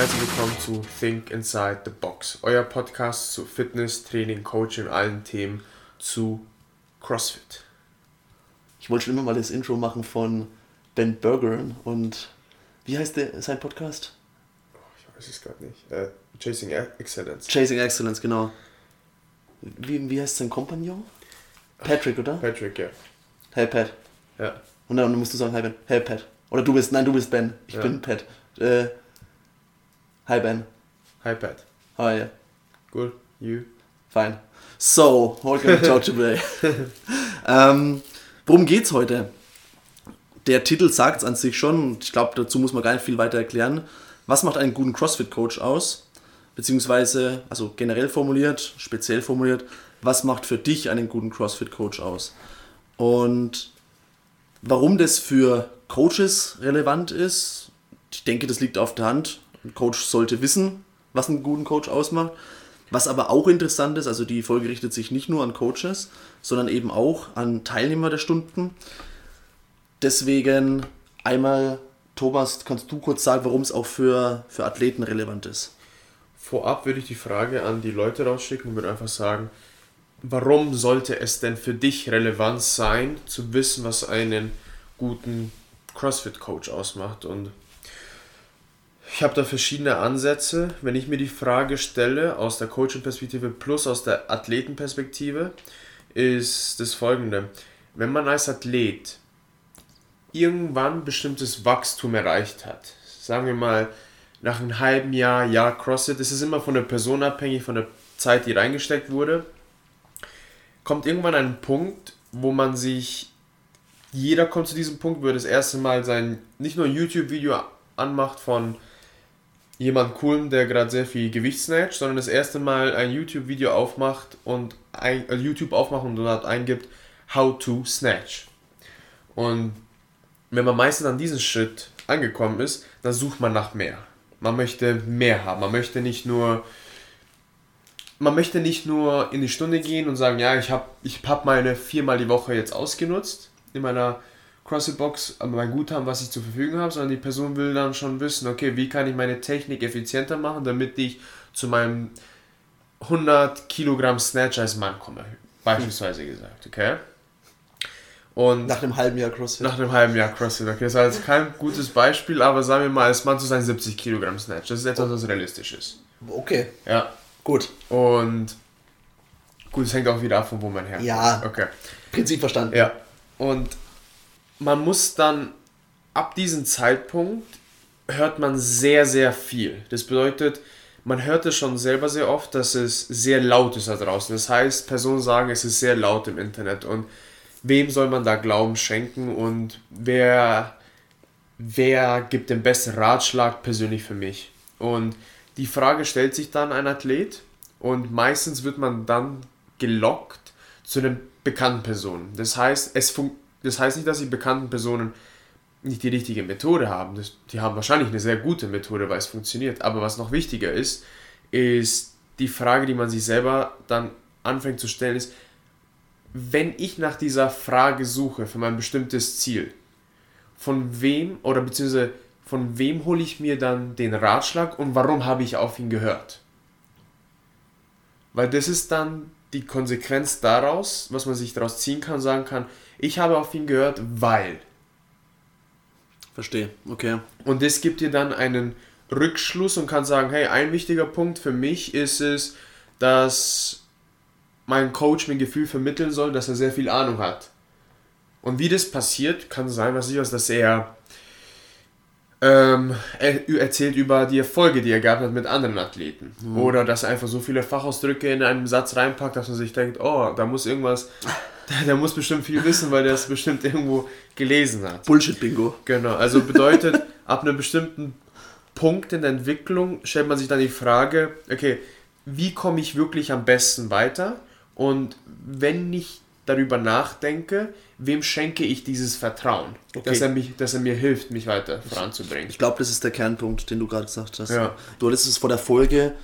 Herzlich willkommen zu Think Inside the Box, euer Podcast zu Fitness, Training, Coaching und allen Themen zu CrossFit. Ich wollte schon immer mal das Intro machen von Ben Bergeron und wie heißt der, sein Podcast? Oh, ich weiß es gerade nicht. Äh, Chasing Excellence. Chasing Excellence, genau. Wie, wie heißt sein Kompagnon? Patrick, oder? Patrick, ja. Hey Pat. Ja. Und dann musst du sagen, hi Ben. Hey Pat. Oder du bist, nein, du bist Ben. Ich Ja. bin Pat. Äh, hi Ben. Hi Pat. How are you? Good. You? Fine. So, what can we talk today? ähm, worum geht's heute? Der Titel sagt es an sich schon und ich glaube, dazu muss man gar nicht viel weiter erklären. Was macht einen guten CrossFit-Coach aus? Beziehungsweise, also generell formuliert, speziell formuliert, was macht für dich einen guten CrossFit-Coach aus? Und warum das für Coaches relevant ist, ich denke, das liegt auf der Hand. Ein Coach sollte wissen, was einen guten Coach ausmacht. Was aber auch interessant ist, also die Folge richtet sich nicht nur an Coaches, sondern eben auch an Teilnehmer der Stunden. Deswegen einmal, Thomas, kannst du kurz sagen, warum es auch für, für Athleten relevant ist? Vorab würde ich die Frage an die Leute rausschicken und würde einfach sagen, warum sollte es denn für dich relevant sein, zu wissen, was einen guten CrossFit-Coach ausmacht? Und ich habe da verschiedene Ansätze. Wenn ich mir die Frage stelle, aus der Coaching-Perspektive plus aus der Athletenperspektive, ist das folgende. Wenn man als Athlet irgendwann bestimmtes Wachstum erreicht hat, sagen wir mal nach einem halben Jahr, Jahr CrossFit, das ist immer von der Person abhängig, von der Zeit, die reingesteckt wurde, kommt irgendwann ein Punkt, wo man sich, jeder kommt zu diesem Punkt, wo er das erste Mal sein, nicht nur YouTube-Video anmacht von jemand coolem, der gerade sehr viel Gewicht snatcht, sondern das erste Mal ein YouTube-Video aufmacht und ein, äh, YouTube aufmacht und dort eingibt, how to snatch. Und wenn man meistens an diesem Schritt angekommen ist, dann sucht man nach mehr. Man möchte mehr haben. Man möchte nicht nur man möchte nicht nur in die Stunde gehen und sagen, ja, ich habe ich hab meine viermal die Woche jetzt ausgenutzt in meiner CrossFit-Box, mein Guthaben, was ich zur Verfügung habe, sondern die Person will dann schon wissen, okay, wie kann ich meine Technik effizienter machen, damit ich zu meinem 100 Kilogramm Snatch als Mann komme, beispielsweise gesagt, okay? Und Nach einem halben Jahr CrossFit. nach einem halben Jahr CrossFit, okay, das war jetzt kein gutes Beispiel, aber sagen wir mal, als Mann zu sein 70 Kilogramm Snatch, das ist etwas, was realistisch ist. Okay, Ja, gut. und gut, es hängt auch wieder ab, von wo man herkommt. Ja. Okay. Prinzip verstanden. Ja. Und man muss dann ab diesem Zeitpunkt hört man sehr, sehr viel. Das bedeutet, man hört es schon selber sehr oft, dass es sehr laut ist da draußen. Das heißt, Personen sagen, es ist sehr laut im Internet. Und wem soll man da Glauben schenken und wer, wer gibt den besten Ratschlag persönlich für mich? Und die Frage stellt sich dann ein Athlet und meistens wird man dann gelockt zu den bekannten Personen. Das heißt, es fun das heißt nicht, dass die bekannten Personen nicht die richtige Methode haben. Das, die haben wahrscheinlich eine sehr gute Methode, weil es funktioniert. Aber was noch wichtiger ist, ist die Frage, die man sich selber dann anfängt zu stellen, ist, wenn ich nach dieser Frage suche für mein bestimmtes Ziel, von wem oder beziehungsweise von wem hole ich mir dann den Ratschlag und warum habe ich auf ihn gehört? Weil das ist dann die Konsequenz daraus, was man sich daraus ziehen kann, sagen kann, ich habe auf ihn gehört, weil. Verstehe, okay. Und das gibt dir dann einen Rückschluss und kann sagen, hey, ein wichtiger Punkt für mich ist es, dass mein Coach mir ein Gefühl vermitteln soll, dass er sehr viel Ahnung hat. Und wie das passiert, kann sein, was ich weiß, dass er, ähm, er erzählt über die Erfolge, die er gehabt hat mit anderen Athleten. Oder dass er einfach so viele Fachausdrücke in einen Satz reinpackt, dass man sich denkt, oh, da muss irgendwas, der, muss bestimmt viel wissen, weil der es bestimmt irgendwo gelesen hat. Bullshit-Bingo. Genau, also bedeutet, ab einem bestimmten Punkt in der Entwicklung stellt man sich dann die Frage, okay, wie komme ich wirklich am besten weiter? Und wenn ich darüber nachdenke, wem schenke ich dieses Vertrauen, Okay. dass, er mich, dass er mir hilft, mich weiter voranzubringen? Ich glaube, das ist der Kernpunkt, den du gerade gesagt hast. Ja. Du hattest es vor der Folge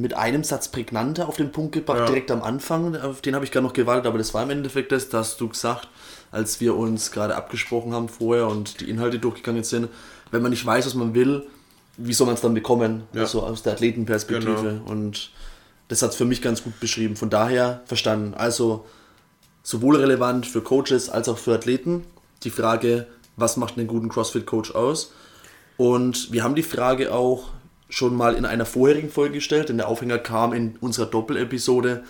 mit einem Satz prägnanter auf den Punkt gebracht, Ja. direkt am Anfang. Auf den habe ich gar noch gewartet, aber das war im Endeffekt das, da hast du gesagt, als wir uns gerade abgesprochen haben vorher und die Inhalte durchgegangen sind, wenn man nicht weiß, was man will, wie soll man es dann bekommen? Ja. Also aus der Athletenperspektive. Genau. Und das hat es für mich ganz gut beschrieben. Von daher verstanden. Also sowohl relevant für Coaches als auch für Athleten. Die Frage, was macht einen guten CrossFit-Coach aus? Und wir haben die Frage auch schon mal in einer vorherigen Folge gestellt, denn der Aufhänger kam in unserer Doppelepisode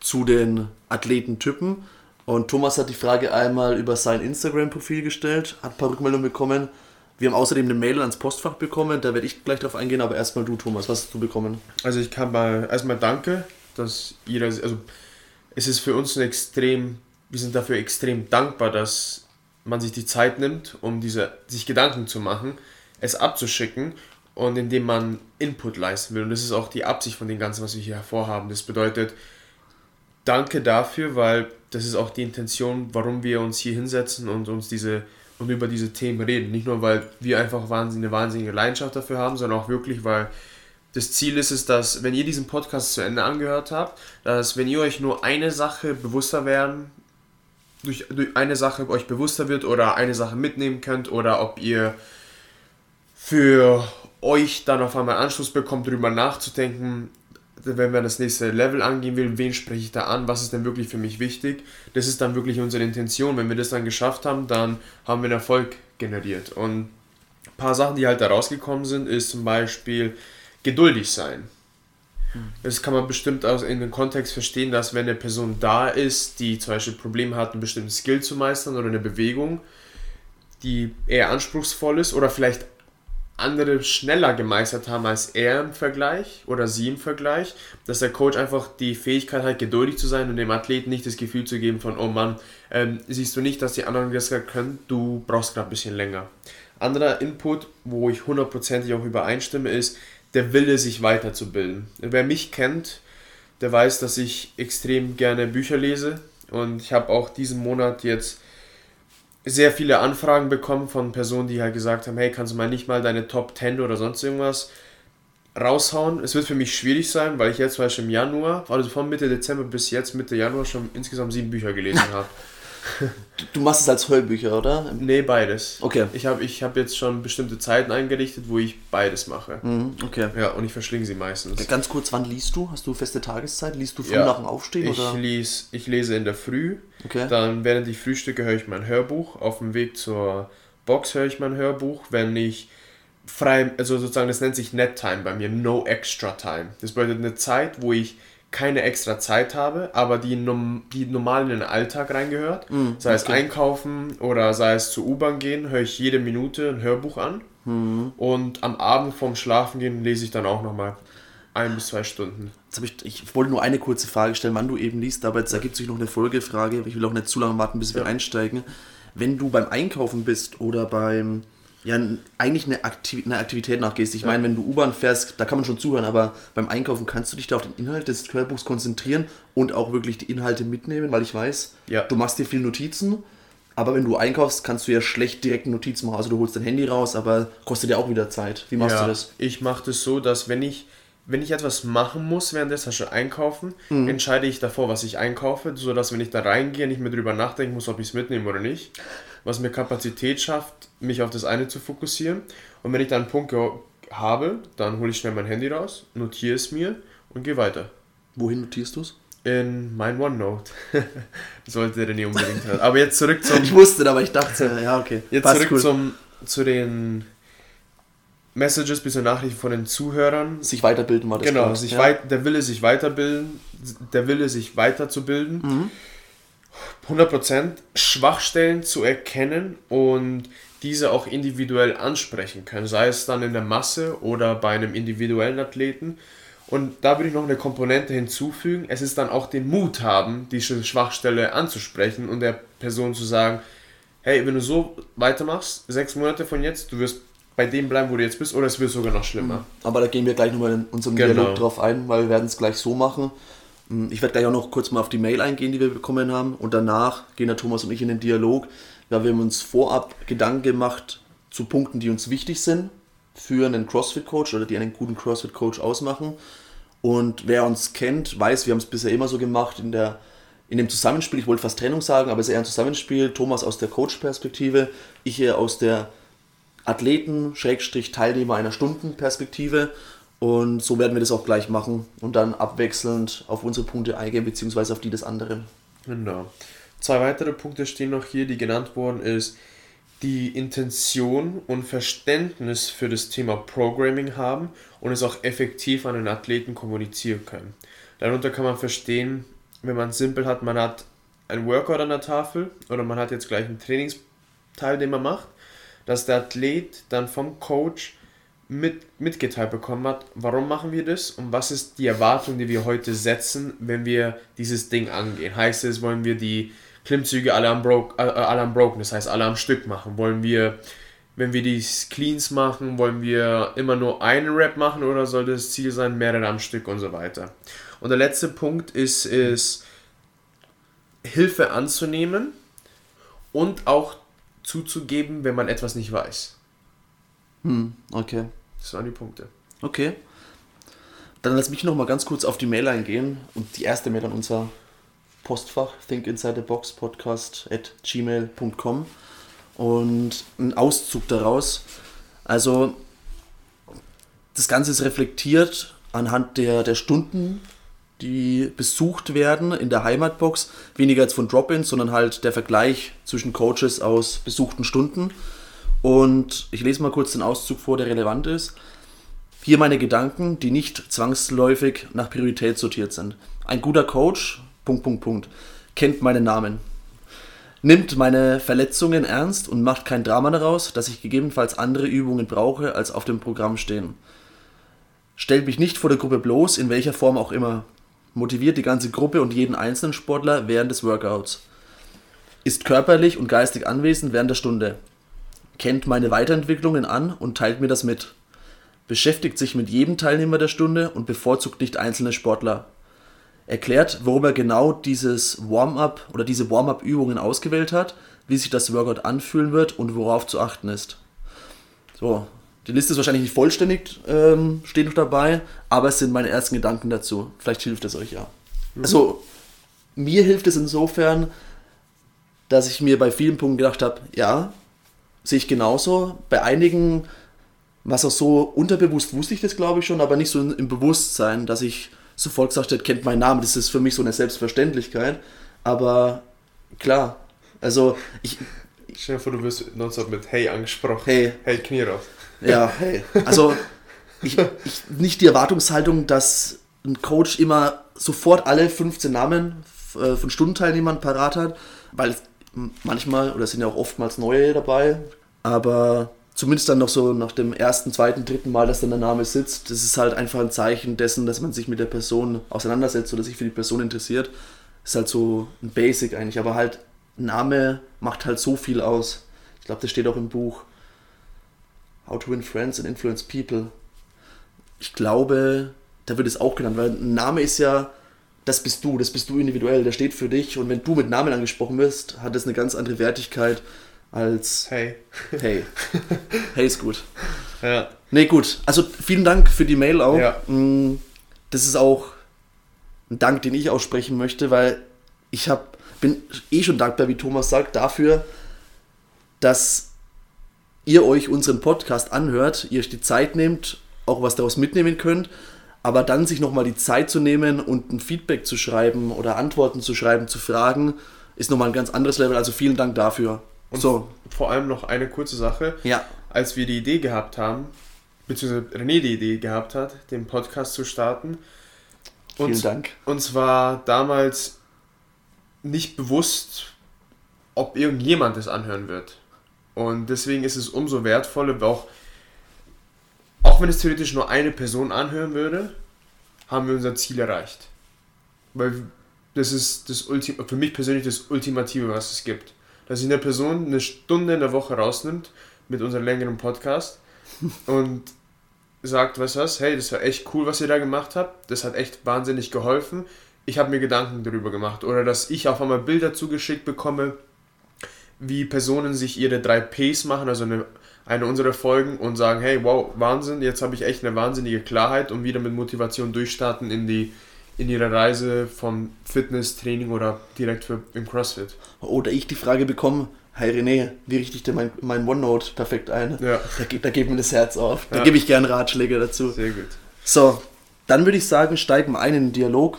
zu den Athletentypen. Und Thomas hat die Frage einmal über sein Instagram-Profil gestellt, hat ein paar Rückmeldungen bekommen. Wir haben außerdem eine Mail ans Postfach bekommen, da werde ich gleich drauf eingehen, aber erstmal du, Thomas, was hast du bekommen? Also ich kann mal erstmal danke, dass jeder, also es ist für uns ein extrem, wir sind dafür extrem dankbar, dass man sich die Zeit nimmt, um diese, sich Gedanken zu machen, es abzuschicken und indem man Input leisten will. Und das ist auch die Absicht von dem Ganzen, was wir hier hervorhaben. Das bedeutet, danke dafür, weil das ist auch die Intention, warum wir uns hier hinsetzen und uns diese und über diese Themen reden. Nicht nur, weil wir einfach wahnsinn, eine wahnsinnige Leidenschaft dafür haben, sondern auch wirklich, weil das Ziel ist es, dass, wenn ihr diesen Podcast zu Ende angehört habt, dass, wenn ihr euch nur eine Sache bewusster werden, durch, durch eine Sache euch bewusster wird oder eine Sache mitnehmen könnt oder ob ihr für euch dann auf einmal Anschluss bekommt, darüber nachzudenken, wenn man das nächste Level angehen will, wen spreche ich da an, was ist denn wirklich für mich wichtig. Das ist dann wirklich unsere Intention. Wenn wir das dann geschafft haben, dann haben wir einen Erfolg generiert. Und ein paar Sachen, die halt da rausgekommen sind, ist zum Beispiel geduldig sein. Das kann man bestimmt aus in dem Kontext verstehen, dass wenn eine Person da ist, die zum Beispiel Probleme hat, einen bestimmten Skill zu meistern oder eine Bewegung, die eher anspruchsvoll ist oder vielleicht andere schneller gemeistert haben als er im Vergleich oder sie im Vergleich, dass der Coach einfach die Fähigkeit hat, geduldig zu sein und dem Athleten nicht das Gefühl zu geben von, oh Mann, ähm, siehst du nicht, dass die anderen das gerade können, du brauchst gerade ein bisschen länger. Anderer Input, wo ich hundertprozentig auch übereinstimme, ist der Wille, sich weiterzubilden. Wer mich kennt, der weiß, dass ich extrem gerne Bücher lese und ich habe auch diesen Monat jetzt sehr viele Anfragen bekommen von Personen, die halt gesagt haben, hey, kannst du mal nicht mal deine Top 10 oder sonst irgendwas raushauen. Es wird für mich schwierig sein, weil ich jetzt zum Beispiel im Januar, also von Mitte Dezember bis jetzt Mitte Januar schon insgesamt sieben Bücher gelesen habe. Du machst es als Hörbücher, oder? Nee, beides. Okay. Ich habe ich hab jetzt schon bestimmte Zeiten eingerichtet, wo ich beides mache. Mhm, okay. Ja, und ich verschlinge sie meistens. Ganz kurz, wann liest du? Hast du feste Tageszeit? Liest du früh Ja, nach dem Aufstehen? Ich, oder? lies, ich lese in der Früh, Okay. dann während ich frühstücke höre ich mein Hörbuch, auf dem Weg zur Box höre ich mein Hörbuch, wenn ich frei, also sozusagen das nennt sich Net Time bei mir, No Extra Time. Das bedeutet eine Zeit, wo ich keine extra Zeit habe, aber die, die normal in den Alltag reingehört. sei es okay. einkaufen oder sei es zur U-Bahn gehen, höre ich jede Minute ein Hörbuch an. Und am Abend vorm Schlafen gehen lese ich dann auch nochmal ein bis zwei Stunden. Ich, ich wollte nur eine kurze Frage stellen, wann du eben liest, aber jetzt ergibt sich noch eine Folgefrage. Ich will auch nicht zu lange warten, bis wir Ja. einsteigen. Wenn du beim Einkaufen bist oder beim, ja, eigentlich eine, Aktiv eine Aktivität nachgehst. Ich meine, wenn du U-Bahn fährst, da kann man schon zuhören, aber beim Einkaufen kannst du dich da auf den Inhalt des Hörbuchs konzentrieren und auch wirklich die Inhalte mitnehmen, weil ich weiß, Ja. du machst dir viel Notizen. Aber wenn du einkaufst, kannst du ja schlecht direkt Notizen machen. Also du holst dein Handy raus, aber kostet ja auch wieder Zeit. Wie machst ja, du das? Ich mache das so, dass wenn ich, wenn ich etwas machen muss währenddessen, also einkaufen, Mhm. entscheide ich davor, was ich einkaufe, sodass wenn ich da reingehe, nicht mehr drüber nachdenken muss, ob ich es mitnehme oder nicht. Was mir Kapazität schafft, mich auf das eine zu fokussieren. Und wenn ich dann einen Punkt habe, dann hole ich schnell mein Handy raus, notiere es mir und gehe weiter. Wohin notierst du es? In mein OneNote. Sollte der nicht unbedingt hören. Aber jetzt zurück zum Ich wusste, aber ich dachte, ja, okay. Jetzt Passt zurück cool. zum, zu den Messages bis Nachrichten von den Zuhörern. Sich weiterbilden war das. Genau, sich ja. weit, der Wille, sich weiterbilden, der Wille, sich weiterzubilden. Mhm. 100% Schwachstellen zu erkennen und diese auch individuell ansprechen können, sei es dann in der Masse oder bei einem individuellen Athleten. Und da würde ich noch eine Komponente hinzufügen. Es ist dann auch den Mut haben, diese Schwachstelle anzusprechen und der Person zu sagen, hey, wenn du so weitermachst, sechs Monate von jetzt, du wirst bei dem bleiben, wo du jetzt bist, oder es wird sogar noch schlimmer. Aber da gehen wir gleich nochmal in unserem Genau. Dialog drauf ein, weil wir werden es gleich so machen. Hm, Ich werde gleich auch noch kurz mal auf die Mail eingehen, die wir bekommen haben. Und danach gehen der Thomas und ich in den Dialog. Ja, wir haben uns vorab Gedanken gemacht zu Punkten, die uns wichtig sind für einen CrossFit-Coach oder die einen guten CrossFit-Coach ausmachen. Und wer uns kennt, weiß, wir haben es bisher immer so gemacht in der in dem Zusammenspiel, ich wollte fast Trennung sagen, aber es ist eher ein Zusammenspiel. Thomas aus der Coach-Perspektive, ich eher aus der Athleten, Schrägstrich Teilnehmer einer Stundenperspektive. Und so werden wir das auch gleich machen und dann abwechselnd auf unsere Punkte eingehen, beziehungsweise auf die des anderen. Genau. Zwei weitere Punkte stehen noch hier, die genannt wurden, ist die Intention und Verständnis für das Thema Programming haben und es auch effektiv an den Athleten kommunizieren können. Darunter kann man verstehen, wenn man simpel hat, man hat ein Workout an der Tafel oder man hat jetzt gleich einen Trainingsteil, den man macht, dass der Athlet dann vom Coach mit, mitgeteilt bekommen hat, warum machen wir das und was ist die Erwartung, die wir heute setzen, wenn wir dieses Ding angehen. Heißt es, wollen wir die Klimmzüge alle am, Broke, äh, alle am Broken, das heißt alle am Stück machen? Wollen wir, wenn wir die Cleans machen, wollen wir immer nur einen Rap machen oder soll das Ziel sein, mehrere am Stück und so weiter? Und der letzte Punkt ist, ist Hilfe anzunehmen und auch zuzugeben, wenn man etwas nicht weiß. Hm, okay. Das waren die Punkte. Okay. Dann lass mich noch mal ganz kurz auf die Mail eingehen und die erste Mail an unser Postfach Think Inside the Box Podcast at gmail.com und ein Auszug daraus. Also das Ganze ist reflektiert anhand der, der Stunden, die besucht werden in der Heimatbox. Weniger jetzt von Drop-ins, sondern halt der Vergleich zwischen Coaches aus besuchten Stunden. Und ich lese mal kurz den Auszug vor, der relevant ist. Hier meine Gedanken, die nicht zwangsläufig nach Priorität sortiert sind. Ein guter Coach, Punkt, Punkt, Punkt, kennt meinen Namen. Nimmt meine Verletzungen ernst und macht kein Drama daraus, dass ich gegebenenfalls andere Übungen brauche, als auf dem Programm stehen. Stellt mich nicht vor der Gruppe bloß, in welcher Form auch immer. Motiviert die ganze Gruppe und jeden einzelnen Sportler während des Workouts. Ist körperlich und geistig anwesend während der Stunde kennt meine Weiterentwicklungen an und teilt mir das mit. Beschäftigt sich mit jedem Teilnehmer der Stunde und bevorzugt nicht einzelne Sportler. Erklärt, warum er genau dieses Warm-up oder diese Warm-up-Übungen ausgewählt hat, wie sich das Workout anfühlen wird und worauf zu achten ist. So, die Liste ist wahrscheinlich nicht vollständig, ähm, steht noch dabei, aber es sind meine ersten Gedanken dazu. Vielleicht hilft es euch ja. Mhm. Also, mir hilft es insofern, dass ich mir bei vielen Punkten gedacht habe, ja, sehe ich genauso. Bei einigen, was auch so unterbewusst wusste ich das, glaube ich schon, aber nicht so im Bewusstsein, dass ich sofort gesagt hätte, kennt meinen Namen. Das ist für mich so eine Selbstverständlichkeit. Aber klar, also ich. Stell dir vor, du wirst nonstop mit Hey angesprochen. Hey. Hey, Knie raus. Ja, hey. Also ich, ich, nicht die Erwartungshaltung, dass ein Coach immer sofort alle 15 Namen äh, von Stundenteilnehmern parat hat, weil manchmal, oder sind ja auch oftmals neue dabei, aber zumindest dann noch so nach dem ersten, zweiten, dritten Mal, dass dann der Name sitzt, das ist halt einfach ein Zeichen dessen, dass man sich mit der Person auseinandersetzt oder sich für die Person interessiert. Ist halt so ein Basic eigentlich, aber halt Name macht halt so viel aus. Ich glaube, das steht auch im Buch How to Win Friends and Influence People. Ich glaube, da wird es auch genannt, weil ein Name ist ja das bist du, das bist du individuell, der steht für dich und wenn du mit Namen angesprochen wirst, hat das eine ganz andere Wertigkeit als Hey. Hey. Hey ist gut. Ja. Nee, gut. Also vielen Dank für die Mail auch. Ja. Mm, das ist auch ein Dank, den ich aussprechen möchte, weil ich hab, bin eh schon dankbar, wie Thomas sagt, dafür, dass ihr euch unseren Podcast anhört, ihr euch die Zeit nehmt, auch was daraus mitnehmen könnt aber dann sich nochmal die Zeit zu nehmen und ein Feedback zu schreiben oder Antworten zu schreiben, zu fragen, ist nochmal ein ganz anderes Level. Also vielen Dank dafür. Und so. vor allem noch eine kurze Sache. Ja. Als wir die Idee gehabt haben, beziehungsweise René die Idee gehabt hat, den Podcast zu starten. Vielen uns, Dank. Uns war damals nicht bewusst, ob irgendjemand es anhören wird. Und deswegen ist es umso wertvoller, auch auch wenn es theoretisch nur eine Person anhören würde, haben wir unser Ziel erreicht. Weil das ist das Ultim für mich persönlich das Ultimative, was es gibt. Dass sich eine Person eine Stunde in der Woche rausnimmt mit unserem längeren Podcast und sagt, was was, hey, das war echt cool, was ihr da gemacht habt. Das hat echt wahnsinnig geholfen. Ich habe mir Gedanken darüber gemacht. Oder dass ich auf einmal Bilder zugeschickt bekomme, wie Personen sich ihre drei Ps machen, also eine eine unserer Folgen und sagen, hey, wow, Wahnsinn, jetzt habe ich echt eine wahnsinnige Klarheit und wieder mit Motivation durchstarten in die, in ihrer Reise vom Fitnesstraining oder direkt für, im CrossFit. Oder ich die Frage bekomme, hey René, wie richte ich denn mein, mein OneNote perfekt ein? Ja. Da, geht- da geht mir das Herz auf. Da Ja. gebe ich gerne Ratschläge dazu. Sehr gut. So, dann würde ich sagen, steigen wir ein in den Dialog.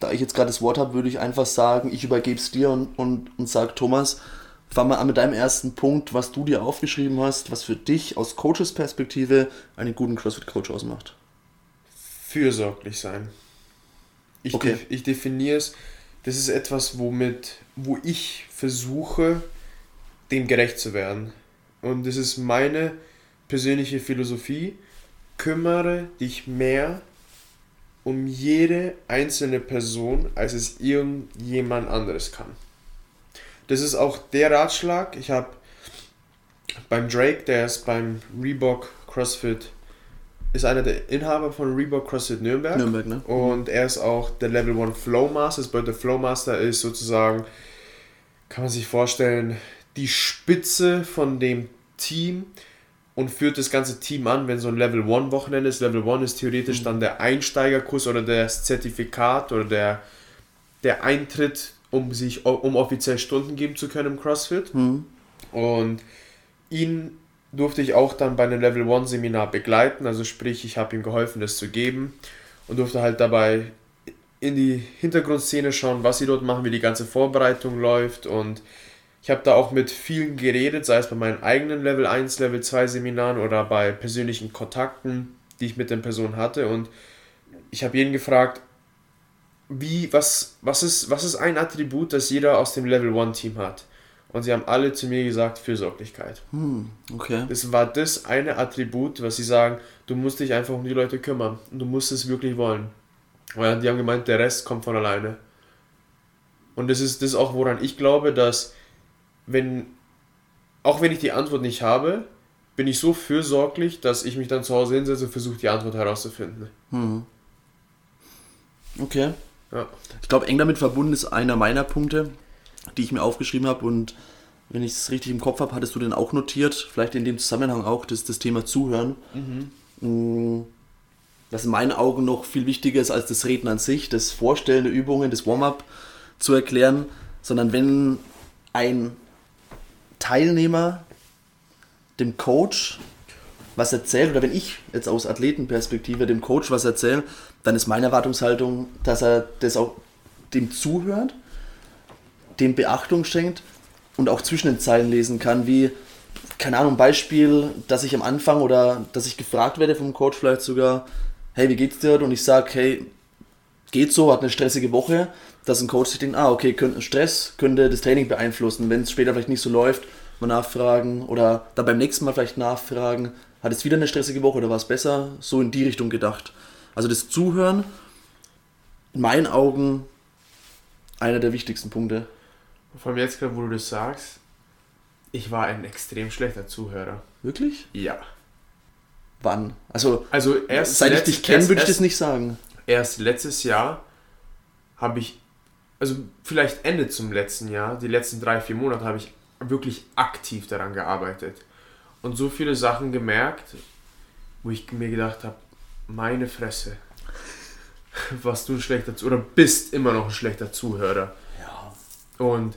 Da ich jetzt gerade das Wort habe, würde ich einfach sagen, ich übergebe es dir und, und, und sage, Thomas, fang mal an mit deinem ersten Punkt, was du dir aufgeschrieben hast, was für dich aus Coaches Perspektive einen guten CrossFit-Coach ausmacht. Fürsorglich sein. Ich, Okay. def ich definiere es, das ist etwas, womit, wo ich versuche, dem gerecht zu werden. Und das ist meine persönliche Philosophie. Kümmere dich mehr um jede einzelne Person, als es irgendjemand anderes kann. Das ist auch der Ratschlag. Ich habe beim Drake, der ist beim Reebok CrossFit, ist einer der Inhaber von Reebok CrossFit Nürnberg. Nürnberg, ne? Und er ist auch der Level 1 Flowmaster. Das bedeutet, der Flowmaster ist sozusagen, kann man sich vorstellen, die Spitze von dem Team und führt das ganze Team an, wenn so ein Level 1 Wochenende ist. Level 1 ist theoretisch dann der Einsteigerkurs oder das Zertifikat oder der, der Eintritt, um sich um offiziell Stunden geben zu können im CrossFit. Mhm. Und ihn durfte ich auch dann bei einem Level 1 Seminar begleiten, also sprich, ich habe ihm geholfen, das zu geben und durfte halt dabei in die Hintergrundszene schauen, was sie dort machen, wie die ganze Vorbereitung läuft und ich habe da auch mit vielen geredet, sei es bei meinen eigenen Level 1, Level 2 Seminaren oder bei persönlichen Kontakten, die ich mit den Personen hatte und ich habe jeden gefragt, wie, was, was, ist, was ist ein Attribut, das jeder aus dem Level 1 Team hat? Und sie haben alle zu mir gesagt, Fürsorglichkeit. Hm, okay. Das war das eine Attribut, was sie sagen, du musst dich einfach um die Leute kümmern. Und du musst es wirklich wollen. Weil die haben gemeint, der Rest kommt von alleine. Und das ist das auch, woran ich glaube, dass wenn, auch wenn ich die Antwort nicht habe, bin ich so fürsorglich, dass ich mich dann zu Hause hinsetze und versuche, die Antwort herauszufinden. Hm. Okay. Ja. Ich glaube, eng damit verbunden ist einer meiner Punkte, die ich mir aufgeschrieben habe und wenn ich es richtig im Kopf habe, hattest du den auch notiert, vielleicht in dem Zusammenhang auch das, das Thema Zuhören. Mm, Das in meinen Augen noch viel wichtiger ist als das Reden an sich, das Vorstellen der Übungen, das Warm-up zu erklären, sondern wenn ein Teilnehmer dem Coach was erzählt, oder wenn ich jetzt aus Athletenperspektive dem Coach was erzähle, dann ist meine Erwartungshaltung, dass er das auch dem zuhört, dem Beachtung schenkt und auch zwischen den Zeilen lesen kann, wie, keine Ahnung, Beispiel, dass ich am Anfang oder dass ich gefragt werde vom Coach vielleicht sogar, hey, wie geht's dir? Und ich sage, hey, geht so, hat eine stressige Woche, dass ein Coach sich denkt, ah, okay, könnte, Stress könnte das Training beeinflussen, wenn es später vielleicht nicht so läuft, mal nachfragen oder dann beim nächsten Mal vielleicht nachfragen, hat es wieder eine stressige Woche oder war es besser? So in die Richtung gedacht. Also das Zuhören, in meinen Augen, einer der wichtigsten Punkte. Vor allem jetzt gerade, wo du das sagst, ich war ein extrem schlechter Zuhörer. Wirklich? Ja. Wann? Also, Also erst seit ich dich kenne, würde ich das nicht sagen. erst letztes Jahr habe ich, also vielleicht Ende zum letzten Jahr, die letzten drei, vier Monate habe ich wirklich aktiv daran gearbeitet. Und so viele Sachen gemerkt, wo ich mir gedacht habe, meine Fresse, was du ein schlechter Zuhörer, oder bist immer noch ein schlechter Zuhörer. Ja. Und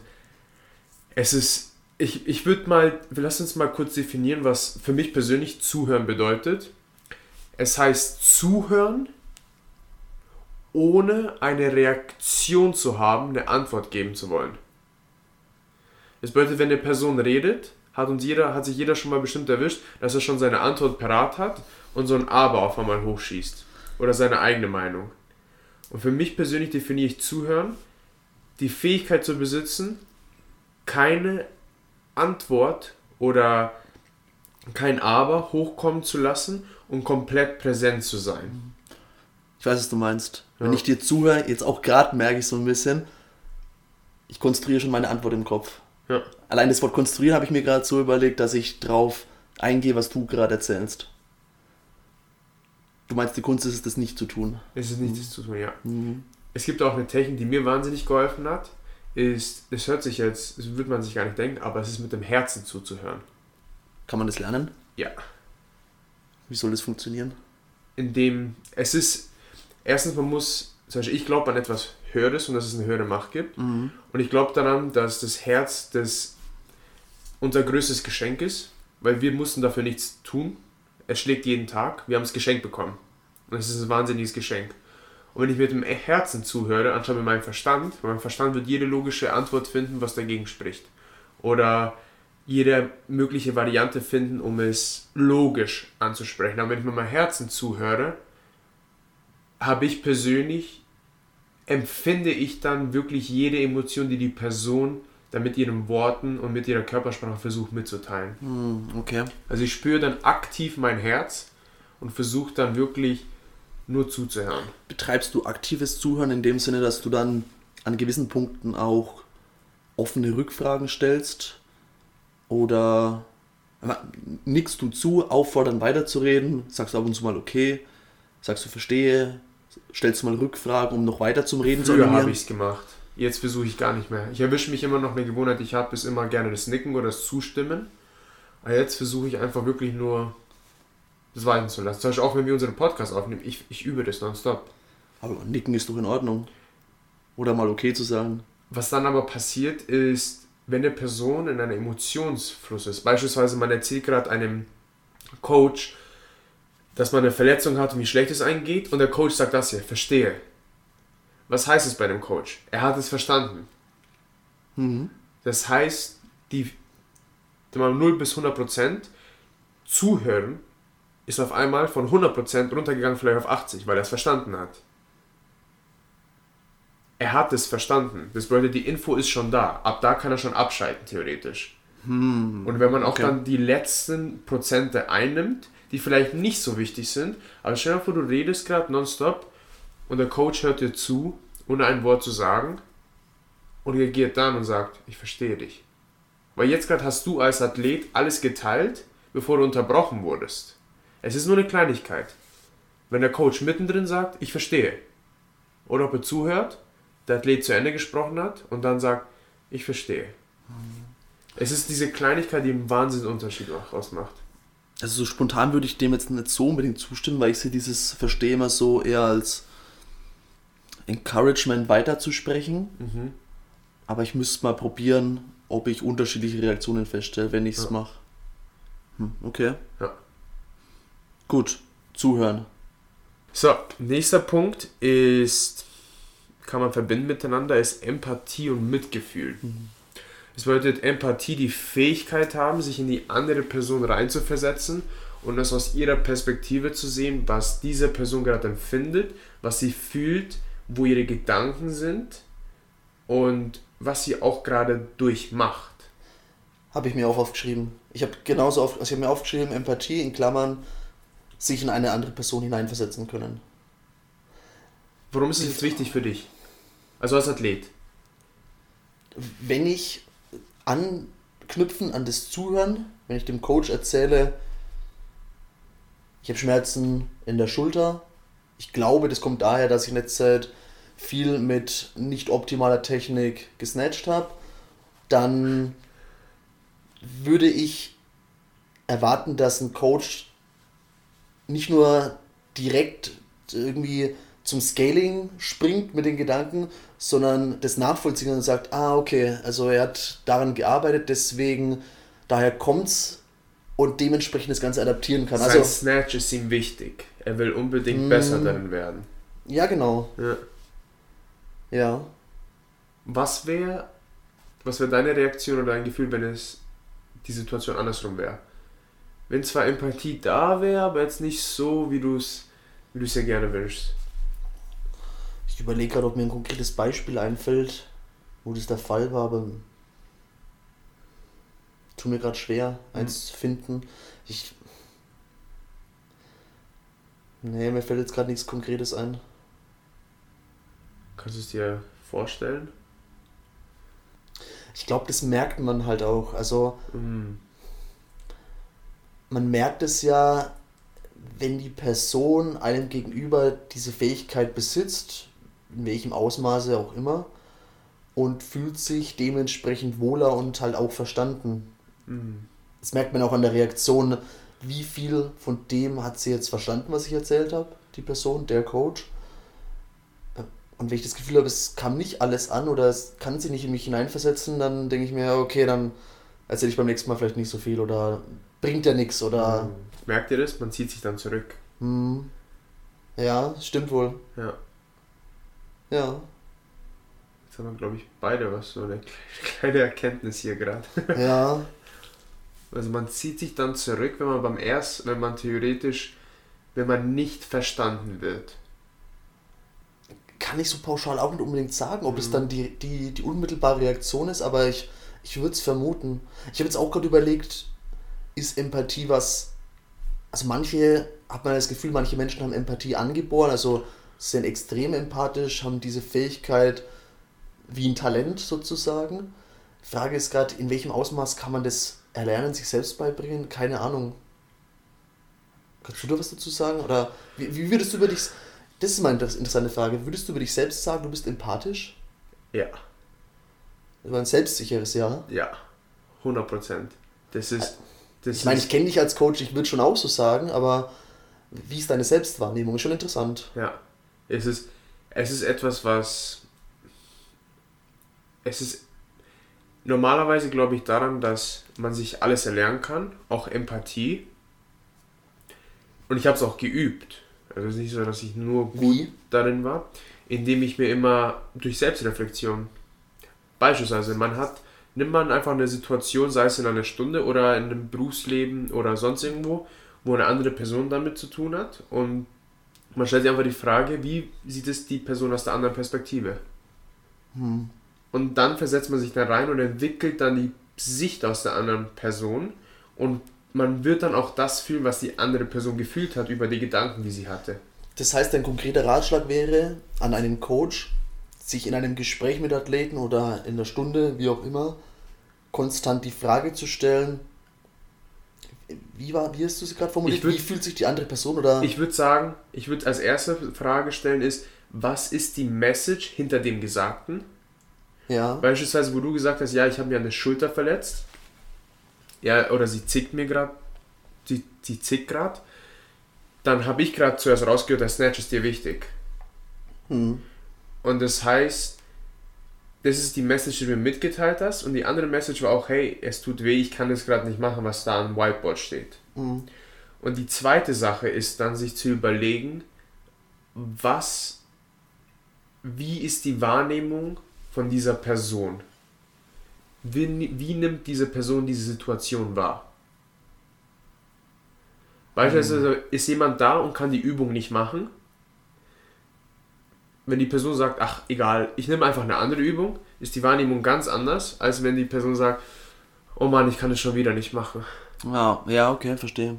es ist, ich, ich würde mal, wir lassen uns mal kurz definieren, was für mich persönlich Zuhören bedeutet. Es heißt Zuhören, ohne eine Reaktion zu haben, eine Antwort geben zu wollen. Das bedeutet, wenn eine Person redet, hat uns jeder, hat sich jeder schon mal bestimmt erwischt, dass er schon seine Antwort parat hat und so ein Aber auf einmal hochschießt. Oder seine eigene Meinung. Und für mich persönlich definiere ich Zuhören, die Fähigkeit zu besitzen, keine Antwort oder kein Aber hochkommen zu lassen und komplett präsent zu sein. Ich weiß, was du meinst. Wenn Ja. ich dir zuhöre, jetzt auch gerade merke ich so ein bisschen, ich konstruiere schon meine Antwort im Kopf. Ja. Allein das Wort konstruieren habe ich mir gerade so überlegt, dass ich drauf eingehe, was du gerade erzählst. Du meinst, die Kunst ist es, das nicht zu tun. Es ist nichts zu tun, ja. Mhm. Es gibt auch eine Technik, die mir wahnsinnig geholfen hat. Ist, es hört sich jetzt, das wird man sich gar nicht denken, aber es ist mit dem Herzen zuzuhören. Kann man das lernen? Ja. Wie soll das funktionieren? Indem es ist, erstens, man muss zum Beispiel ich glaube an etwas Höheres und dass es eine höhere Macht gibt. Mhm. Und ich glaube daran, dass das Herz das unser größtes Geschenk ist, weil wir mussten dafür nichts tun. Es schlägt jeden Tag. Wir haben es geschenkt bekommen. Und es ist ein wahnsinniges Geschenk. Und wenn ich mit dem Herzen zuhöre, anstatt mit meinem Verstand, weil mein Verstand wird jede logische Antwort finden, was dagegen spricht. Oder jede mögliche Variante finden, um es logisch anzusprechen. Aber wenn ich mit meinem Herzen zuhöre, habe ich persönlich, empfinde ich dann wirklich jede Emotion, die die Person dann mit ihren Worten und mit ihrer Körpersprache versucht mitzuteilen. Hm, okay. Also ich spüre dann aktiv mein Herz und versuche dann wirklich nur zuzuhören. Betreibst du aktives Zuhören in dem Sinne, dass du dann an gewissen Punkten auch offene Rückfragen stellst? Oder nickst du zu, auffordern weiterzureden? Sagst du ab und zu mal okay? Sagst du verstehe? Stellst du mal Rückfragen, um noch weiter zum Reden zu Früher animieren? habe ich es gemacht. Jetzt versuche ich gar nicht mehr. Ich erwische mich immer noch eine Gewohnheit, die ich habe, ist immer gerne das Nicken oder das Zustimmen. Aber jetzt versuche ich einfach wirklich nur das walten zu lassen. Zum Beispiel auch wenn wir unseren Podcast aufnehmen, ich, ich übe das nonstop. Aber nicken ist doch in Ordnung. Oder mal okay zu sagen. Was dann aber passiert ist, wenn eine Person in einem Emotionsfluss ist, beispielsweise man erzählt gerade einem Coach, dass man eine Verletzung hat und wie schlecht es eingeht und der Coach sagt das hier, verstehe. Was heißt es bei dem Coach? Er hat es verstanden. Mhm. Das heißt, die mal 0 bis 100 Prozent zuhören ist auf einmal von 100 Prozent runtergegangen, vielleicht auf 80, weil er es verstanden hat. Er hat es verstanden. Das bedeutet, die Info ist schon da. Ab da kann er schon abschalten, theoretisch. Und wenn man auch okay. dann die letzten Prozente einnimmt, die vielleicht nicht so wichtig sind, aber stell dir vor, du redest gerade nonstop und der Coach hört dir zu, ohne ein Wort zu sagen und reagiert dann und sagt, ich verstehe dich. Weil jetzt gerade hast du als Athlet alles geteilt, bevor du unterbrochen wurdest. Es ist nur eine Kleinigkeit. Wenn der Coach mittendrin sagt, ich verstehe, oder ob er zuhört, der Athlet zu Ende gesprochen hat und dann sagt, ich verstehe. Es ist diese Kleinigkeit, die einen Wahnsinnsunterschied ausmacht. Also so spontan würde ich dem jetzt nicht so unbedingt zustimmen, weil ich sehe dieses Verstehen immer so eher als Encouragement weiterzusprechen. Mhm. Aber ich müsste mal probieren, ob ich unterschiedliche Reaktionen feststelle, wenn ich es Ja. mache. Hm, okay. Ja. Gut, zuhören. So, nächster Punkt ist, kann man verbinden miteinander, ist Empathie und Mitgefühl. Das bedeutet Empathie, die Fähigkeit haben, sich in die andere Person reinzuversetzen und das aus ihrer Perspektive zu sehen, was diese Person gerade empfindet, was sie fühlt, wo ihre Gedanken sind und was sie auch gerade durchmacht. Habe ich mir auch aufgeschrieben. Ich habe genauso auf, also ich mir aufgeschrieben, Empathie in Klammern, sich in eine andere Person hineinversetzen können. Warum ist es jetzt wichtig für dich? Also als Athlet. wenn ich anknüpfen an das Zuhören, wenn ich dem Coach erzähle, ich habe Schmerzen in der Schulter, ich glaube, das kommt daher, dass ich in letzter Zeit viel mit nicht optimaler Technik gesnatcht habe, dann würde ich erwarten, dass ein Coach nicht nur direkt irgendwie zum Scaling springt mit den Gedanken, sondern das nachvollziehen und sagt, ah, okay, also er hat daran gearbeitet, deswegen, daher kommt's und dementsprechend das Ganze adaptieren kann. Sein Also, Snatch ist ihm wichtig. Er will unbedingt Mm. besser darin werden. ja, genau, Ja. Ja. Was wäre was wär deine Reaktion oder dein Gefühl, wenn es die Situation andersrum wäre? Wenn zwar Empathie da wäre, aber jetzt nicht so, wie du es wie du's dir gerne wünschst. Ich überlege gerade, ob mir ein konkretes Beispiel einfällt, wo das der Fall war, aber tut mir gerade schwer, eins zu finden. Ich. Nee, mir fällt jetzt gerade nichts Konkretes ein. Kannst du es dir vorstellen? Ich glaube, das merkt man halt auch. Also, Mm. man merkt es ja, wenn die Person einem gegenüber diese Fähigkeit besitzt, in welchem Ausmaße auch immer, und fühlt sich dementsprechend wohler und halt auch verstanden. Mm. Das merkt man auch an der Reaktion, wie viel von dem hat sie jetzt verstanden, was ich erzählt habe, die Person, der Coach. Und wenn ich das Gefühl habe, es kam nicht alles an oder es kann sich nicht in mich hineinversetzen, dann denke ich mir, okay, dann erzähle ich beim nächsten Mal vielleicht nicht so viel oder bringt ja nichts oder. Mhm. Merkt ihr das? Man zieht sich dann zurück. Hm, ja, stimmt wohl. Ja. Ja. Jetzt haben wir, glaube ich, beide was, so eine kleine Erkenntnis hier gerade. Ja. Also man zieht sich dann zurück, wenn man beim ersten, wenn man theoretisch, wenn man nicht verstanden wird. Kann ich so pauschal auch nicht unbedingt sagen, ob Mhm. es dann die, die, die unmittelbare Reaktion ist, aber ich, ich würde es vermuten. Ich habe jetzt auch gerade überlegt, ist Empathie was. Also manche, hat man das Gefühl, manche Menschen haben Empathie angeboren, also sind extrem empathisch, haben diese Fähigkeit wie ein Talent sozusagen. Die Frage ist gerade, in welchem Ausmaß kann man das erlernen, sich selbst beibringen? Keine Ahnung. Kannst du da was dazu sagen? Oder wie, wie würdest du über dich. Das ist mal eine interessante Frage. Würdest du über dich selbst sagen, du bist empathisch? Ja, Das war ein selbstsicheres Ja. ja, 100 Prozent. Das ist, das Ich meine, ich kenne dich als Coach, ich würde schon auch so sagen, aber wie ist deine Selbstwahrnehmung? Ist schon interessant. ja, es ist, es ist etwas, was, es ist, normalerweise glaube ich daran, dass man sich alles erlernen kann, auch Empathie. Und ich habe es auch geübt. Also es ist nicht so, dass ich nur gut Wie? darin war, indem ich mir immer durch Selbstreflexion, beispielsweise, man hat, nimmt man einfach eine Situation, sei es in einer Stunde oder in einem Berufsleben oder sonst irgendwo, wo eine andere Person damit zu tun hat und man stellt sich einfach die Frage, wie sieht es die Person aus der anderen Perspektive? Hm. Und dann versetzt man sich da rein und entwickelt dann die Sicht aus der anderen Person und man wird dann auch das fühlen, was die andere Person gefühlt hat über die Gedanken, die sie hatte. Das heißt, ein konkreter Ratschlag wäre an einen Coach, sich in einem Gespräch mit Athleten oder in der Stunde, wie auch immer, konstant die Frage zu stellen, wie, war, wie hast du sie gerade formuliert? Würd- wie fühlt sich die andere Person oder Ich würde sagen, ich würde als erste Frage stellen ist, was ist die Message hinter dem Gesagten? ja, Beispielsweise, wo du gesagt hast, ja, ich habe mir eine Schulter verletzt. Ja, oder sie zickt mir gerade. Sie, sie zickt gerade. Dann habe ich gerade zuerst rausgehört, der Snatch ist dir wichtig. hm. Und das heißt, das ist die Message, die du mir mitgeteilt hast. Und die andere Message war auch, hey, es tut weh, ich kann das gerade nicht machen, was da am Whiteboard steht. Hm. Und die zweite Sache ist dann, sich zu überlegen, was, wie ist die Wahrnehmung von dieser Person? Wie, wie nimmt diese Person diese Situation wahr? Beispielsweise ist jemand da und kann die Übung nicht machen. Wenn die Person sagt, ach egal, ich nehme einfach eine andere Übung, ist die Wahrnehmung ganz anders, als wenn die Person sagt, oh Mann, ich kann es schon wieder nicht machen. ja, ja, okay, verstehe.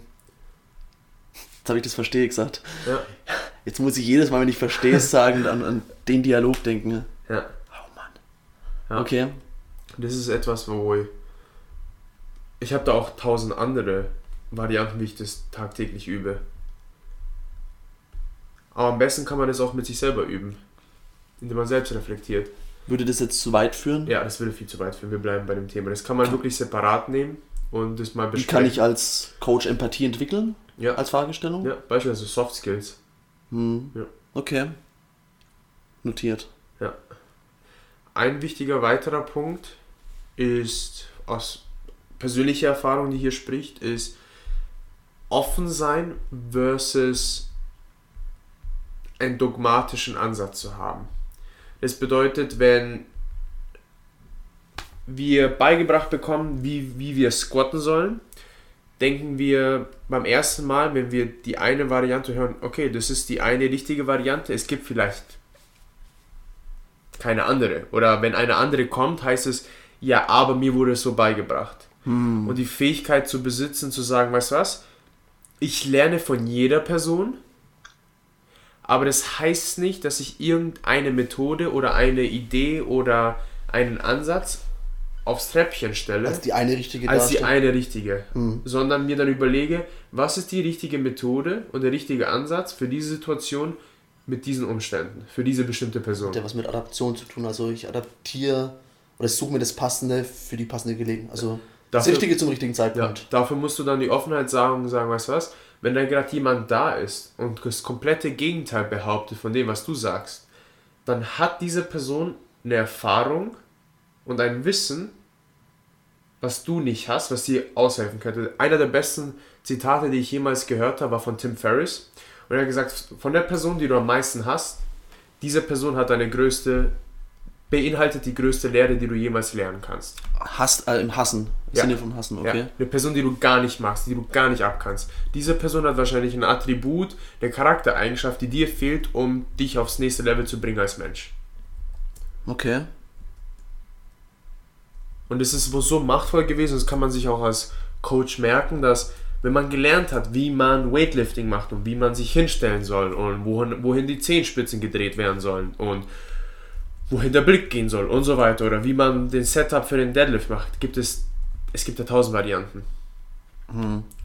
Jetzt habe ich das verstehe gesagt. Ja, Jetzt muss ich jedes Mal, wenn ich verstehe sagen, an, an den Dialog denken. ja. Oh Mann. Ja. Okay. Das ist etwas, wo ich. Ich habe da auch tausend andere Varianten, wie ich das tagtäglich übe. Aber am besten kann man das auch mit sich selber üben. Indem man selbst reflektiert. Würde das jetzt zu weit führen? Ja, das würde viel zu weit führen. Wir bleiben bei dem Thema. Das kann man wirklich separat nehmen und das mal Wie besprechen. kann ich als Coach Empathie entwickeln? Ja, Als Fragestellung? ja beispielsweise Soft Skills. Hm. Ja. Okay. Notiert. Ein wichtiger weiterer Punkt ist aus persönlicher Erfahrung, die hier spricht, ist offen sein versus einen dogmatischen Ansatz zu haben. Das bedeutet, wenn wir beigebracht bekommen, wie, wie wir squatten sollen, denken wir beim ersten Mal, wenn wir die eine Variante hören, okay, das ist die eine richtige Variante, es gibt vielleicht keine andere. Oder wenn eine andere kommt, heißt es, ja, aber mir wurde es so beigebracht. Und die Fähigkeit zu besitzen, zu sagen, weißt du was, ich lerne von jeder Person, aber das heißt nicht, dass ich irgendeine Methode oder eine Idee oder einen Ansatz aufs Treppchen stelle Als die eine richtige als die eine richtige, sondern mir dann überlege, was ist die richtige Methode und der richtige Ansatz für diese Situation mit diesen Umständen, für diese bestimmte Person. Hat ja was mit Adaption zu tun. Also ich adaptiere oder suche mir das Passende für die passende Gelegenheit. Also das Dafür- Richtige zum richtigen Ja, Zeitpunkt. dafür musst du dann die Offenheit sagen und sagen, weißt du was, wenn da gerade jemand da ist und das komplette Gegenteil behauptet von dem, was du sagst, dann hat diese Person eine Erfahrung und ein Wissen, was du nicht hast, was dir aushelfen könnte. Einer der besten Zitate, die ich jemals gehört habe, war von Tim Ferriss. Und er hat gesagt, von der Person, die du am meisten hast, diese Person hat deine größte, beinhaltet die größte Lehre, die du jemals lernen kannst. Hasst, äh, im Hassen. Im Ja. Sinne von Hassen, okay. Ja, eine Person, die du gar nicht magst, die du gar nicht abkannst. Diese Person hat wahrscheinlich ein Attribut, eine Charaktereigenschaft, die dir fehlt, um dich aufs nächste Level zu bringen als Mensch. Okay. Und es ist wohl so machtvoll gewesen, das kann man sich auch als Coach merken, dass wenn man gelernt hat, wie man Weightlifting macht und wie man sich hinstellen soll und wohin, wohin die Zehenspitzen gedreht werden sollen und wohin der Blick gehen soll und so weiter oder wie man den Setup für den Deadlift macht, gibt es, es gibt ja tausend Varianten.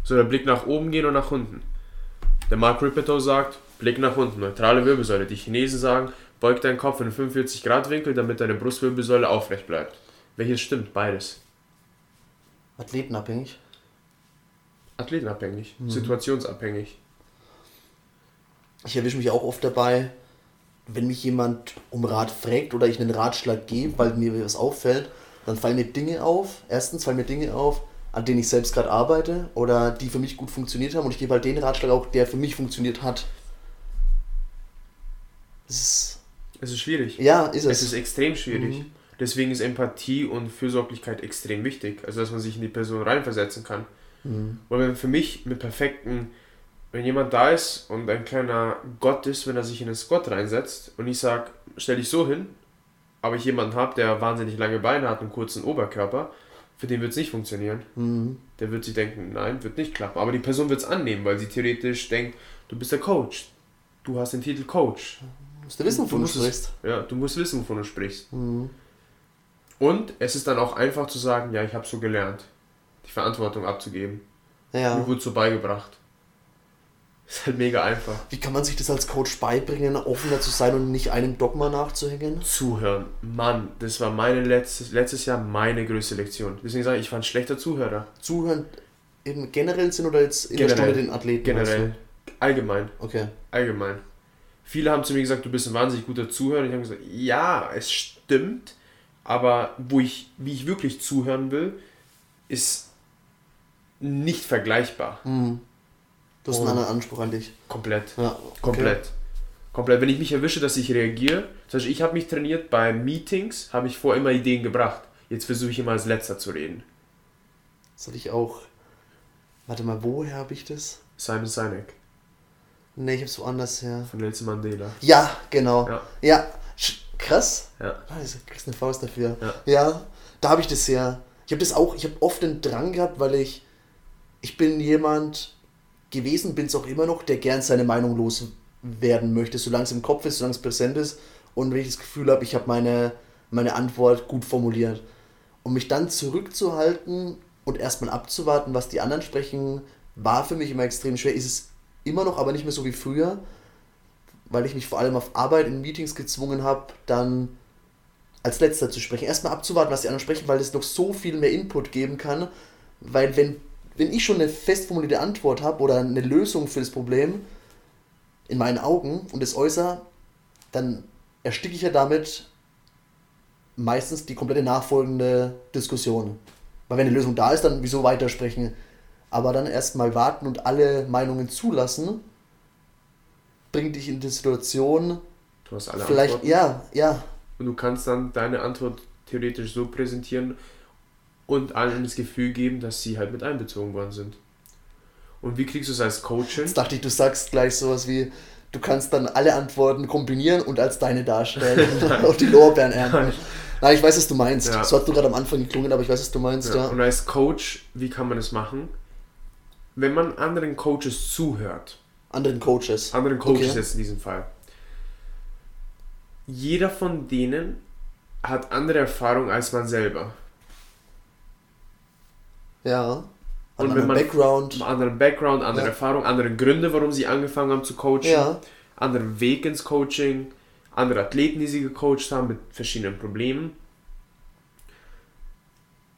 So der Blick nach oben gehen und nach unten. Der Mark Rippeto sagt, Blick nach unten, neutrale Wirbelsäule. Die Chinesen sagen, beug deinen Kopf in einen 45 Grad Winkel, damit deine Brustwirbelsäule aufrecht bleibt. Welches stimmt? Beides. Athletenabhängig. Athletenabhängig, situationsabhängig. Ich erwische mich auch oft dabei, wenn mich jemand um Rat fragt oder ich einen Ratschlag gebe, weil mir was auffällt, dann fallen mir Dinge auf. Erstens fallen mir Dinge auf, an denen ich selbst gerade arbeite oder die für mich gut funktioniert haben und ich gebe halt den Ratschlag auch, der für mich funktioniert hat. Das ist, Es ist schwierig. ja, ist Es es. ist extrem schwierig. Deswegen ist Empathie und Fürsorglichkeit extrem wichtig. Also, dass man sich in die Person reinversetzen kann. Weil wenn für mich mit perfekten, wenn jemand da ist und ein kleiner Gott ist, wenn er sich in den Squat reinsetzt und ich sag, stell dich so hin, aber ich jemanden habe, der wahnsinnig lange Beine hat und einen kurzen Oberkörper, für den wird es nicht funktionieren. Mhm. Der wird sich denken, nein, wird nicht klappen. Aber die Person wird es annehmen, weil sie theoretisch denkt, du bist der Coach. Du hast den Titel Coach. Musst du wissen, wovon du musst es- sprichst. Ja, du musst wissen, wovon du sprichst. Mhm. Und es ist dann auch einfach zu sagen, ja, ich habe so gelernt, die Verantwortung abzugeben. Mir Ja. wurde so beigebracht. Ist halt mega einfach. Wie kann man sich das als Coach beibringen, offener zu sein und nicht einem Dogma nachzuhängen? Zuhören. Mann, das war meine letztes, letztes Jahr meine größte Lektion. Deswegen sage ich, ich war ein schlechter Zuhörer. Zuhören im generellen Sinn oder jetzt in der Generell. Stunde den Athleten? Generell. Allgemein. Okay. Allgemein. Viele haben zu mir gesagt, du bist ein wahnsinnig guter Zuhörer. Ich habe gesagt, ja, es stimmt. Aber wo ich, wie ich wirklich zuhören will, ist nicht vergleichbar. Mhm. Du hast einen anderen Anspruch an dich. Komplett. Ja, okay. Komplett. Komplett. Wenn ich mich erwische, dass ich reagiere, zum Beispiel ich habe mich trainiert, bei Meetings habe ich vor immer Ideen gebracht. Jetzt versuche ich immer als letzter zu reden. Das hatte ich auch. Warte mal, woher habe ich das? Simon Sinek Ne, ich hab's woanders her. von Nelson Mandela. Ja, genau. Ja. Ja, krass. Ja. Ah, du kriegst eine Faust dafür. Ja. Ja, da habe ich das her. Ich habe das auch, ich habe oft den Drang gehabt, weil ich, ich bin jemand gewesen, bin es auch immer noch, der gern seine Meinung loswerden möchte, solange es im Kopf ist, solange es präsent ist und wenn ich das Gefühl habe, ich habe meine, meine Antwort gut formuliert. Um mich dann zurückzuhalten und erstmal abzuwarten, was die anderen sprechen, war für mich immer extrem schwer. Ist es immer noch, aber nicht mehr so wie früher, weil ich mich vor allem auf Arbeit in Meetings gezwungen habe, dann als letzter zu sprechen. Erstmal abzuwarten, was die anderen sprechen, weil es noch so viel mehr Input geben kann. Weil wenn, wenn ich schon eine fest formulierte Antwort habe oder eine Lösung für das Problem in meinen Augen und es äußere, dann ersticke ich ja damit meistens die komplette nachfolgende Diskussion. Weil wenn eine Lösung da ist, dann wieso weitersprechen? Aber dann erstmal warten und alle Meinungen zulassen, bringt dich in die Situation, Du hast alle vielleicht, Antworten. ja, ja, Und du kannst dann deine Antwort theoretisch so präsentieren und allen das Gefühl geben, dass sie halt mit einbezogen worden sind. Und wie kriegst du es als Coach hin? Jetzt dachte ich, du sagst gleich sowas wie, du kannst dann alle Antworten kombinieren und als deine darstellen und auf die Lorbeeren ernten. Nein, ich weiß, was du meinst. Ja. So hat du gerade am Anfang geklungen, aber ich weiß, was du meinst, Ja. ja. Und als Coach, wie kann man das machen? Wenn man anderen Coaches zuhört, Anderen Coaches. anderen Coaches Okay. jetzt in diesem Fall, jeder von denen hat andere Erfahrungen als man selber. Ja. Und wenn man- Background. Anderen Background, andere Ja. Erfahrung, andere Gründe, warum sie angefangen haben zu coachen, Ja. anderen Weg ins Coaching, andere Athleten, die sie gecoacht haben mit verschiedenen Problemen.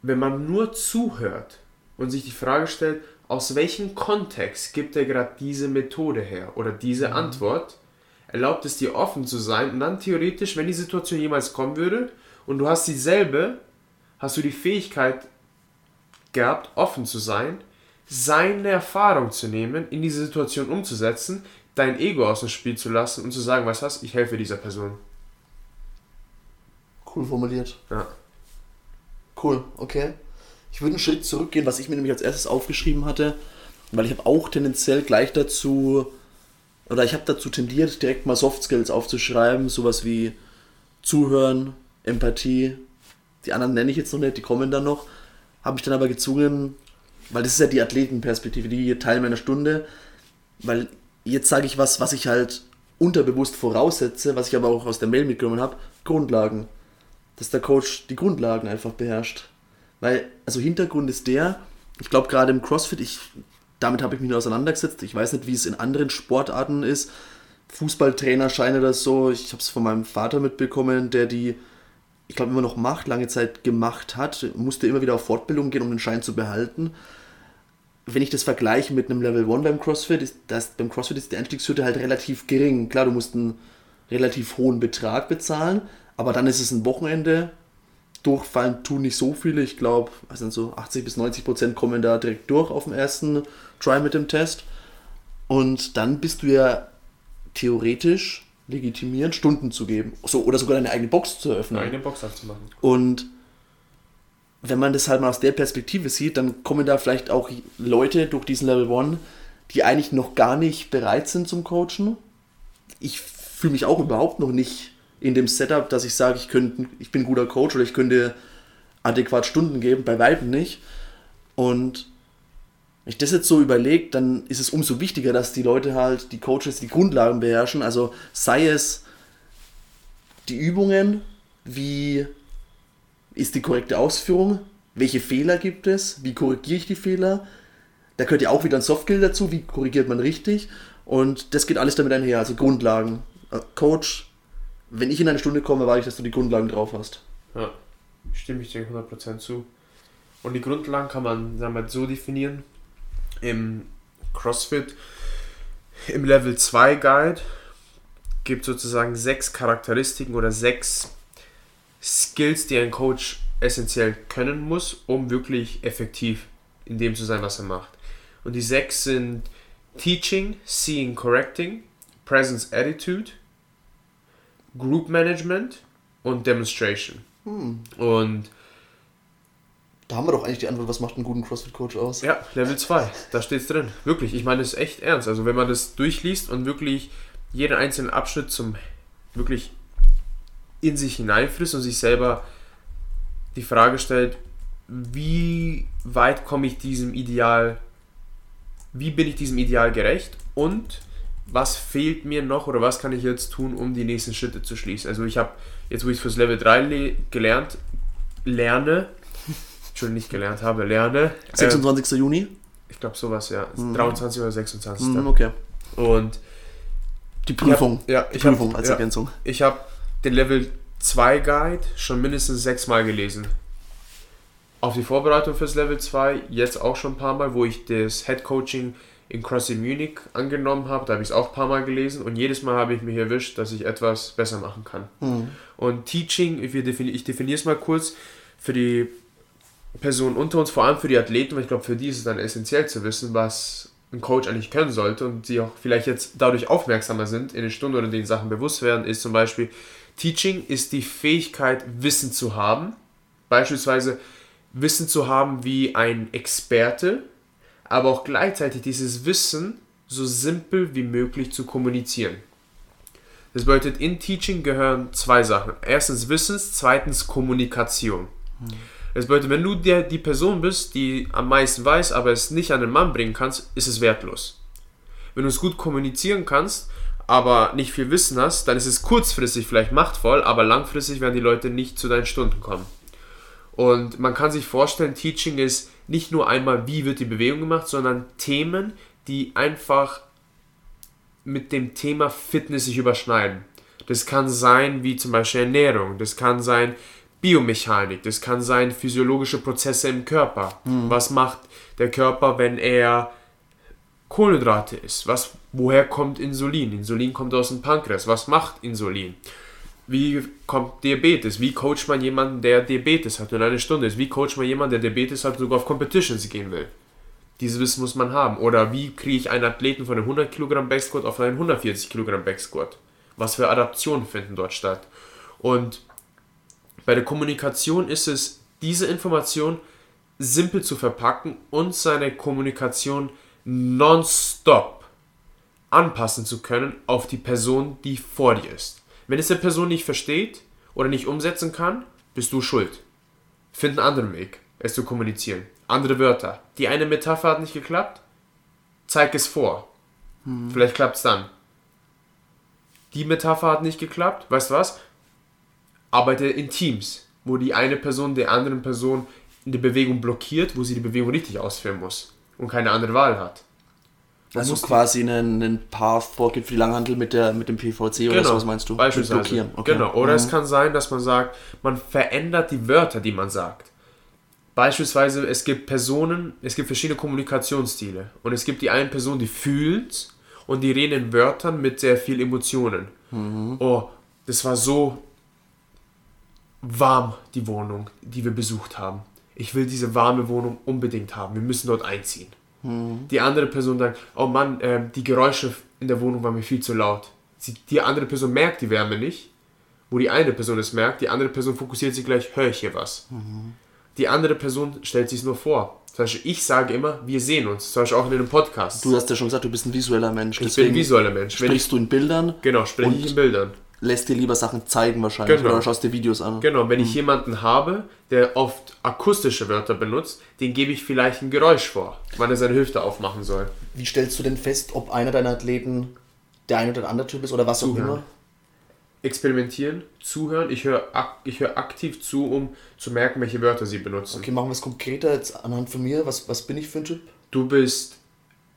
Wenn man nur zuhört und sich die Frage stellt, aus welchem Kontext gibt er gerade diese Methode her oder diese Antwort, erlaubt es dir offen zu sein und dann theoretisch, wenn die Situation jemals kommen würde und du hast dieselbe, hast du die Fähigkeit gehabt, offen zu sein, seine Erfahrung zu nehmen, in diese Situation umzusetzen, dein Ego aus dem Spiel zu lassen und zu sagen, was hast, ich helfe dieser Person. Cool formuliert. Ja. Cool, okay. Ich würde einen Schritt zurückgehen, was ich mir nämlich als erstes aufgeschrieben hatte, weil ich habe auch tendenziell gleich dazu, oder ich habe dazu tendiert, direkt mal Soft Skills aufzuschreiben, sowas wie Zuhören, Empathie. Die anderen nenne ich jetzt noch nicht, die kommen dann noch. Habe ich dann aber gezwungen, weil das ist ja die Athletenperspektive, die Teil meiner Stunde, weil jetzt sage ich was, was ich halt unterbewusst voraussetze, was ich aber auch aus der Mail mitgenommen habe, Grundlagen. Dass der Coach die Grundlagen einfach beherrscht. Weil, also Hintergrund ist der, ich glaube gerade im CrossFit, ich, damit habe ich mich nur auseinandergesetzt, ich weiß nicht, wie es in anderen Sportarten ist. Fußballtrainer scheine das so, ich habe es von meinem Vater mitbekommen, der die, ich glaube immer noch macht, lange Zeit gemacht hat, musste immer wieder auf Fortbildung gehen, um den Schein zu behalten wenn ich das vergleiche mit einem Level 1 beim CrossFit, ist das, beim CrossFit ist die Einstiegshürde halt relativ gering. Klar, du musst einen relativ hohen Betrag bezahlen, aber dann ist es ein Wochenende. Durchfallen tun nicht so viele. Ich glaube, also so 80 bis 90 Prozent kommen da direkt durch auf dem ersten Try mit dem Test. Und dann bist du ja theoretisch legitimiert, Stunden zu geben. So, oder sogar deine eigene Box zu eröffnen. Eine eigene Box aufzumachen. Und wenn man das halt mal aus der Perspektive sieht, dann kommen da vielleicht auch Leute durch diesen Level 1, die eigentlich noch gar nicht bereit sind zum Coachen. Ich fühle mich auch überhaupt noch nicht in dem Setup, dass ich sage, ich, könnte, ich bin ein guter Coach oder ich könnte adäquat Stunden geben, bei Weitem nicht. Und wenn ich das jetzt so überlege, dann ist es umso wichtiger, dass die Leute halt, die Coaches, die Grundlagen beherrschen. Also sei es die Übungen, wie ist die korrekte Ausführung? Welche Fehler gibt es? Wie korrigiere ich die Fehler? Da gehört ja auch wieder ein Softskill dazu. Wie korrigiert man richtig? Und das geht alles damit einher. Also Grundlagen. Äh, Coach, wenn ich in eine Stunde komme, erwarte ich, dass du die Grundlagen drauf hast. Ja, stimme ich dir 100% zu. Und die Grundlagen kann man wir, so definieren. Im CrossFit, im Level 2 Guide gibt es sozusagen sechs Charakteristiken oder sechs Skills, die ein Coach essentiell können muss, um wirklich effektiv in dem zu sein, was er macht. Und die sechs sind Teaching, Seeing, Correcting, Presence, Attitude, Group Management und Demonstration. Hm. Und da haben wir doch eigentlich die Antwort, was macht einen guten CrossFit-Coach aus? Ja, Level 2, da steht es drin. Wirklich, ich meine das echt ernst. Also wenn man das durchliest und wirklich jeden einzelnen Abschnitt zum wirklich in sich hineinfrisst und sich selber die Frage stellt, wie weit komme ich diesem Ideal, wie bin ich diesem Ideal gerecht und was fehlt mir noch oder was kann ich jetzt tun, um die nächsten Schritte zu schließen. Also ich habe jetzt, wo ich fürs Level 3 gelernt, lerne, Entschuldigung, nicht gelernt habe, lerne. 26. Äh, Juni? Ich glaube sowas, ja. Mhm. 23 oder 26. Mhm, okay. Und die Prüfung. Hab, ja, die ich Prüfung hab, als ja, Ergänzung. Ich habe den Level 2 Guide schon mindestens sechsmal gelesen. Auf die Vorbereitung fürs Level 2 jetzt auch schon ein paar Mal, wo ich das Head Coaching in CrossFit Munich angenommen habe. Da habe ich es auch ein paar Mal gelesen und jedes Mal habe ich mich erwischt, dass ich etwas besser machen kann. Mhm. Und Teaching, ich definiere es mal kurz für die Personen unter uns, vor allem für die Athleten, weil ich glaube, für die ist es dann essentiell zu wissen, was ein Coach eigentlich können sollte und sie auch vielleicht jetzt dadurch aufmerksamer sind in den Stunden oder den Sachen bewusst werden, ist zum Beispiel Teaching ist die Fähigkeit, Wissen zu haben. Beispielsweise Wissen zu haben wie ein Experte, aber auch gleichzeitig dieses Wissen so simpel wie möglich zu kommunizieren. Das bedeutet, in Teaching gehören zwei Sachen. Erstens Wissens, zweitens Kommunikation. Das bedeutet, wenn du der, die Person bist, die am meisten weiß, aber es nicht an den Mann bringen kannst, ist es wertlos. Wenn du es gut kommunizieren kannst, aber nicht viel Wissen hast, dann ist es kurzfristig vielleicht machtvoll, aber langfristig werden die Leute nicht zu deinen Stunden kommen. Und man kann sich vorstellen, Teaching ist nicht nur einmal, wie wird die Bewegung gemacht, sondern Themen, die einfach mit dem Thema Fitness sich überschneiden. Das kann sein, wie zum Beispiel Ernährung, das kann sein Biomechanik, das kann sein physiologische Prozesse im Körper. Mhm. Was macht der Körper, wenn er Kohlenhydrate isst. Was, woher kommt Insulin? Insulin kommt aus dem Pankreas. Was macht Insulin? Wie kommt Diabetes? Wie coacht man jemanden, der Diabetes hat und eine Stunde ist? Wie coacht man jemanden, der Diabetes hat und sogar auf Competitions gehen will? Dieses Wissen muss man haben. Oder wie kriege ich einen Athleten von einem 100 Kilogramm Backsquat auf einen 140 Kilogramm Backsquat? Was für Adaptionen finden dort statt? Und bei der Kommunikation ist es, diese Information simpel zu verpacken und seine Kommunikation nonstop anpassen zu können auf die Person, die vor dir ist. Wenn es der Person nicht versteht oder nicht umsetzen kann, bist du schuld. Find einen anderen Weg, es zu kommunizieren. Andere Wörter. Die eine Metapher hat nicht geklappt, zeig es vor. Hm. Vielleicht klappt es dann. Die Metapher hat nicht geklappt, weißt du was? Arbeite in Teams, wo die eine Person der anderen Person in der Bewegung blockiert, wo sie die Bewegung richtig ausführen muss und keine andere Wahl hat. Also quasi einen, einen Path vorgibt für die Langhandel mit, der, mit dem PVC genau, oder so, was meinst du? Beispielsweise. Blockieren. Okay. Genau. Oder mhm. es kann sein, dass man sagt, man verändert die Wörter, die man sagt. Beispielsweise, es gibt Personen, es gibt verschiedene Kommunikationsstile. Und es gibt die eine Person, die fühlt und die reden in Wörtern mit sehr viel Emotionen. Mhm. Oh, das war so warm, die Wohnung, die wir besucht haben ich will diese warme Wohnung unbedingt haben, wir müssen dort einziehen. Mhm. Die andere Person sagt, oh Mann, äh, die Geräusche in der Wohnung waren mir viel zu laut. Sie, die andere Person merkt die Wärme nicht, wo die eine Person es merkt, die andere Person fokussiert sich gleich, höre ich hier was. Mhm. Die andere Person stellt sich nur vor. Zum Beispiel, ich sage immer, wir sehen uns. Zum Beispiel auch in einem Podcast. Du hast ja schon gesagt, du bist ein visueller Mensch. Ich bin ein visueller Mensch. Sprichst ich, du in Bildern? Genau, spreche ich in Bildern lässt dir lieber Sachen zeigen wahrscheinlich genau. oder schaust dir Videos an. Genau, wenn ich hm. jemanden habe, der oft akustische Wörter benutzt, den gebe ich vielleicht ein Geräusch vor, wann er seine Hüfte aufmachen soll. Wie stellst du denn fest, ob einer deiner Athleten der eine oder der andere Typ ist oder was zuhören. auch immer? Experimentieren, zuhören. Ich höre ich hör aktiv zu, um zu merken, welche Wörter sie benutzen. Okay, machen wir es konkreter jetzt anhand von mir. Was, was bin ich für ein Typ? Du bist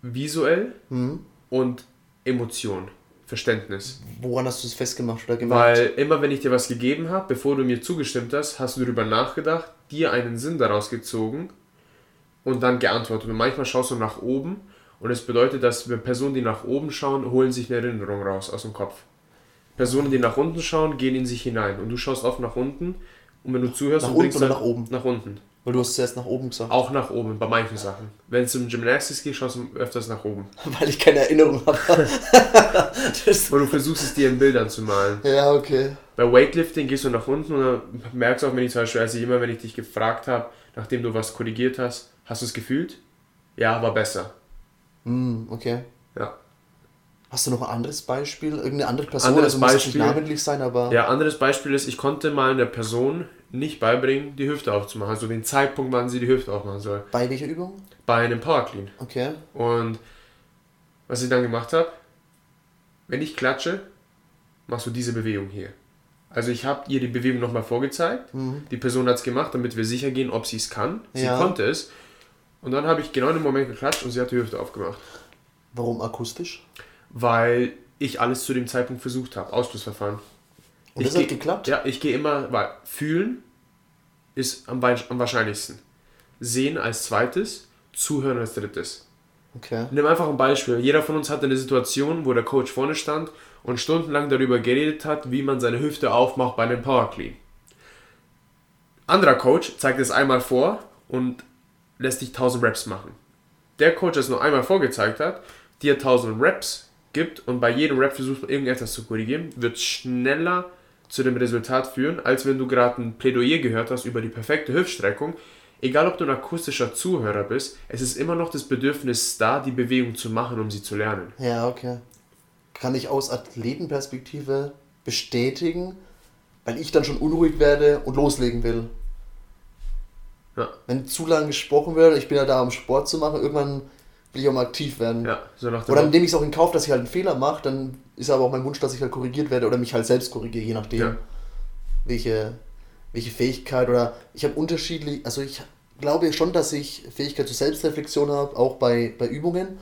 visuell mhm. und Emotion. Verständnis. Woran hast du es festgemacht oder gemerkt? Weil immer wenn ich dir was gegeben habe, bevor du mir zugestimmt hast, hast du darüber nachgedacht, dir einen Sinn daraus gezogen und dann geantwortet. Und manchmal schaust du nach oben und es bedeutet, dass Personen, die nach oben schauen, holen sich eine Erinnerung raus aus dem Kopf. Personen, die nach unten schauen, gehen in sich hinein. Und du schaust oft nach unten und wenn du zuhörst, nach unten oder nach oben? Nach unten. Weil du hast zuerst nach oben gesagt. Auch nach oben, bei manchen Sachen. Wenn es um Gymnastics geht, schaust du öfters nach oben. Weil ich keine Erinnerung habe. Weil du versuchst es dir in Bildern zu malen. Ja, okay. Bei Weightlifting gehst du nach unten und dann merkst du auch, wenn ich zum Beispiel, also immer, wenn ich dich gefragt habe, nachdem du was korrigiert hast, hast du es gefühlt? Ja, war besser. Mm, okay. Hast du noch ein anderes Beispiel? Irgendeine andere Person? Anderes also Beispiel, muss nicht namentlich sein, aber. Ja, anderes Beispiel ist, ich konnte mal einer Person nicht beibringen, die Hüfte aufzumachen. Also den Zeitpunkt, wann sie die Hüfte aufmachen soll. Bei welcher Übung? Bei einem Power Clean. Okay. Und was ich dann gemacht habe, wenn ich klatsche, machst du diese Bewegung hier. Also ich habe ihr die Bewegung nochmal vorgezeigt. Mhm. Die Person hat es gemacht, damit wir sicher gehen, ob sie es kann. Sie ja. konnte es. Und dann habe ich genau im Moment geklatscht und sie hat die Hüfte aufgemacht. Warum akustisch? Weil ich alles zu dem Zeitpunkt versucht habe. Ausschlussverfahren. Und das hat geklappt? Ja, ich gehe immer, weil fühlen ist am, am wahrscheinlichsten. Sehen als zweites, zuhören als drittes. Okay. Nimm einfach ein Beispiel. Jeder von uns hatte eine Situation, wo der Coach vorne stand und stundenlang darüber geredet hat, wie man seine Hüfte aufmacht bei einem Power Clean. Anderer Coach zeigt es einmal vor und lässt dich 1000 Reps machen. Der Coach, der es nur einmal vorgezeigt hat, dir 1000 Reps gibt und bei jedem Rep versucht, irgendetwas zu korrigieren, wird schneller zu dem Resultat führen, als wenn du gerade ein Plädoyer gehört hast über die perfekte Hüftstreckung. Egal, ob du ein akustischer Zuhörer bist, es ist immer noch das Bedürfnis da, die Bewegung zu machen, um sie zu lernen. Ja, okay. Kann ich aus Athletenperspektive bestätigen, weil ich dann schon unruhig werde und loslegen will. Ja. Wenn zu lange gesprochen wird, ich bin ja da, um Sport zu machen, irgendwann will ich auch mal aktiv werden. Ja, so nach Oder dann nehme ich es auch in Kauf, dass ich halt einen Fehler mache, dann ist aber auch mein Wunsch, dass ich halt korrigiert werde oder mich halt selbst korrigiere, je nachdem, ja. welche, welche Fähigkeit oder ich habe unterschiedlich, also ich glaube schon, dass ich Fähigkeit zur Selbstreflexion habe, auch bei, bei Übungen,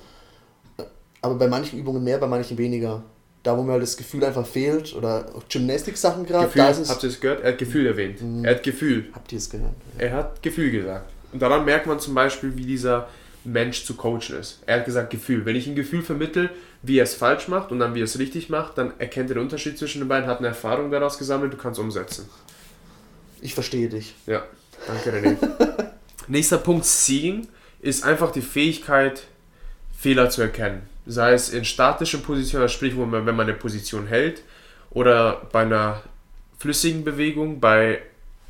aber bei manchen Übungen mehr, bei manchen weniger. Da, wo mir halt das Gefühl einfach fehlt, oder Gymnastik-Sachen gerade, da ist es. Habt ihr es gehört? Er hat Gefühl erwähnt. Mhm. Er hat Gefühl. Habt ihr es gehört? Ja. Er hat Gefühl gesagt. Und daran merkt man zum Beispiel, wie dieser Mensch zu coachen ist. Er hat gesagt Gefühl. Wenn ich ein Gefühl vermittel, wie er es falsch macht und dann wie er es richtig macht, dann erkennt er den Unterschied zwischen den beiden, hat eine Erfahrung daraus gesammelt, du kannst umsetzen. Ich verstehe dich. Ja, danke René. Nächster Punkt, Seeing, ist einfach die Fähigkeit, Fehler zu erkennen. Sei es in statischen Positionen, sprich, wenn man eine Position hält, oder bei einer flüssigen Bewegung, bei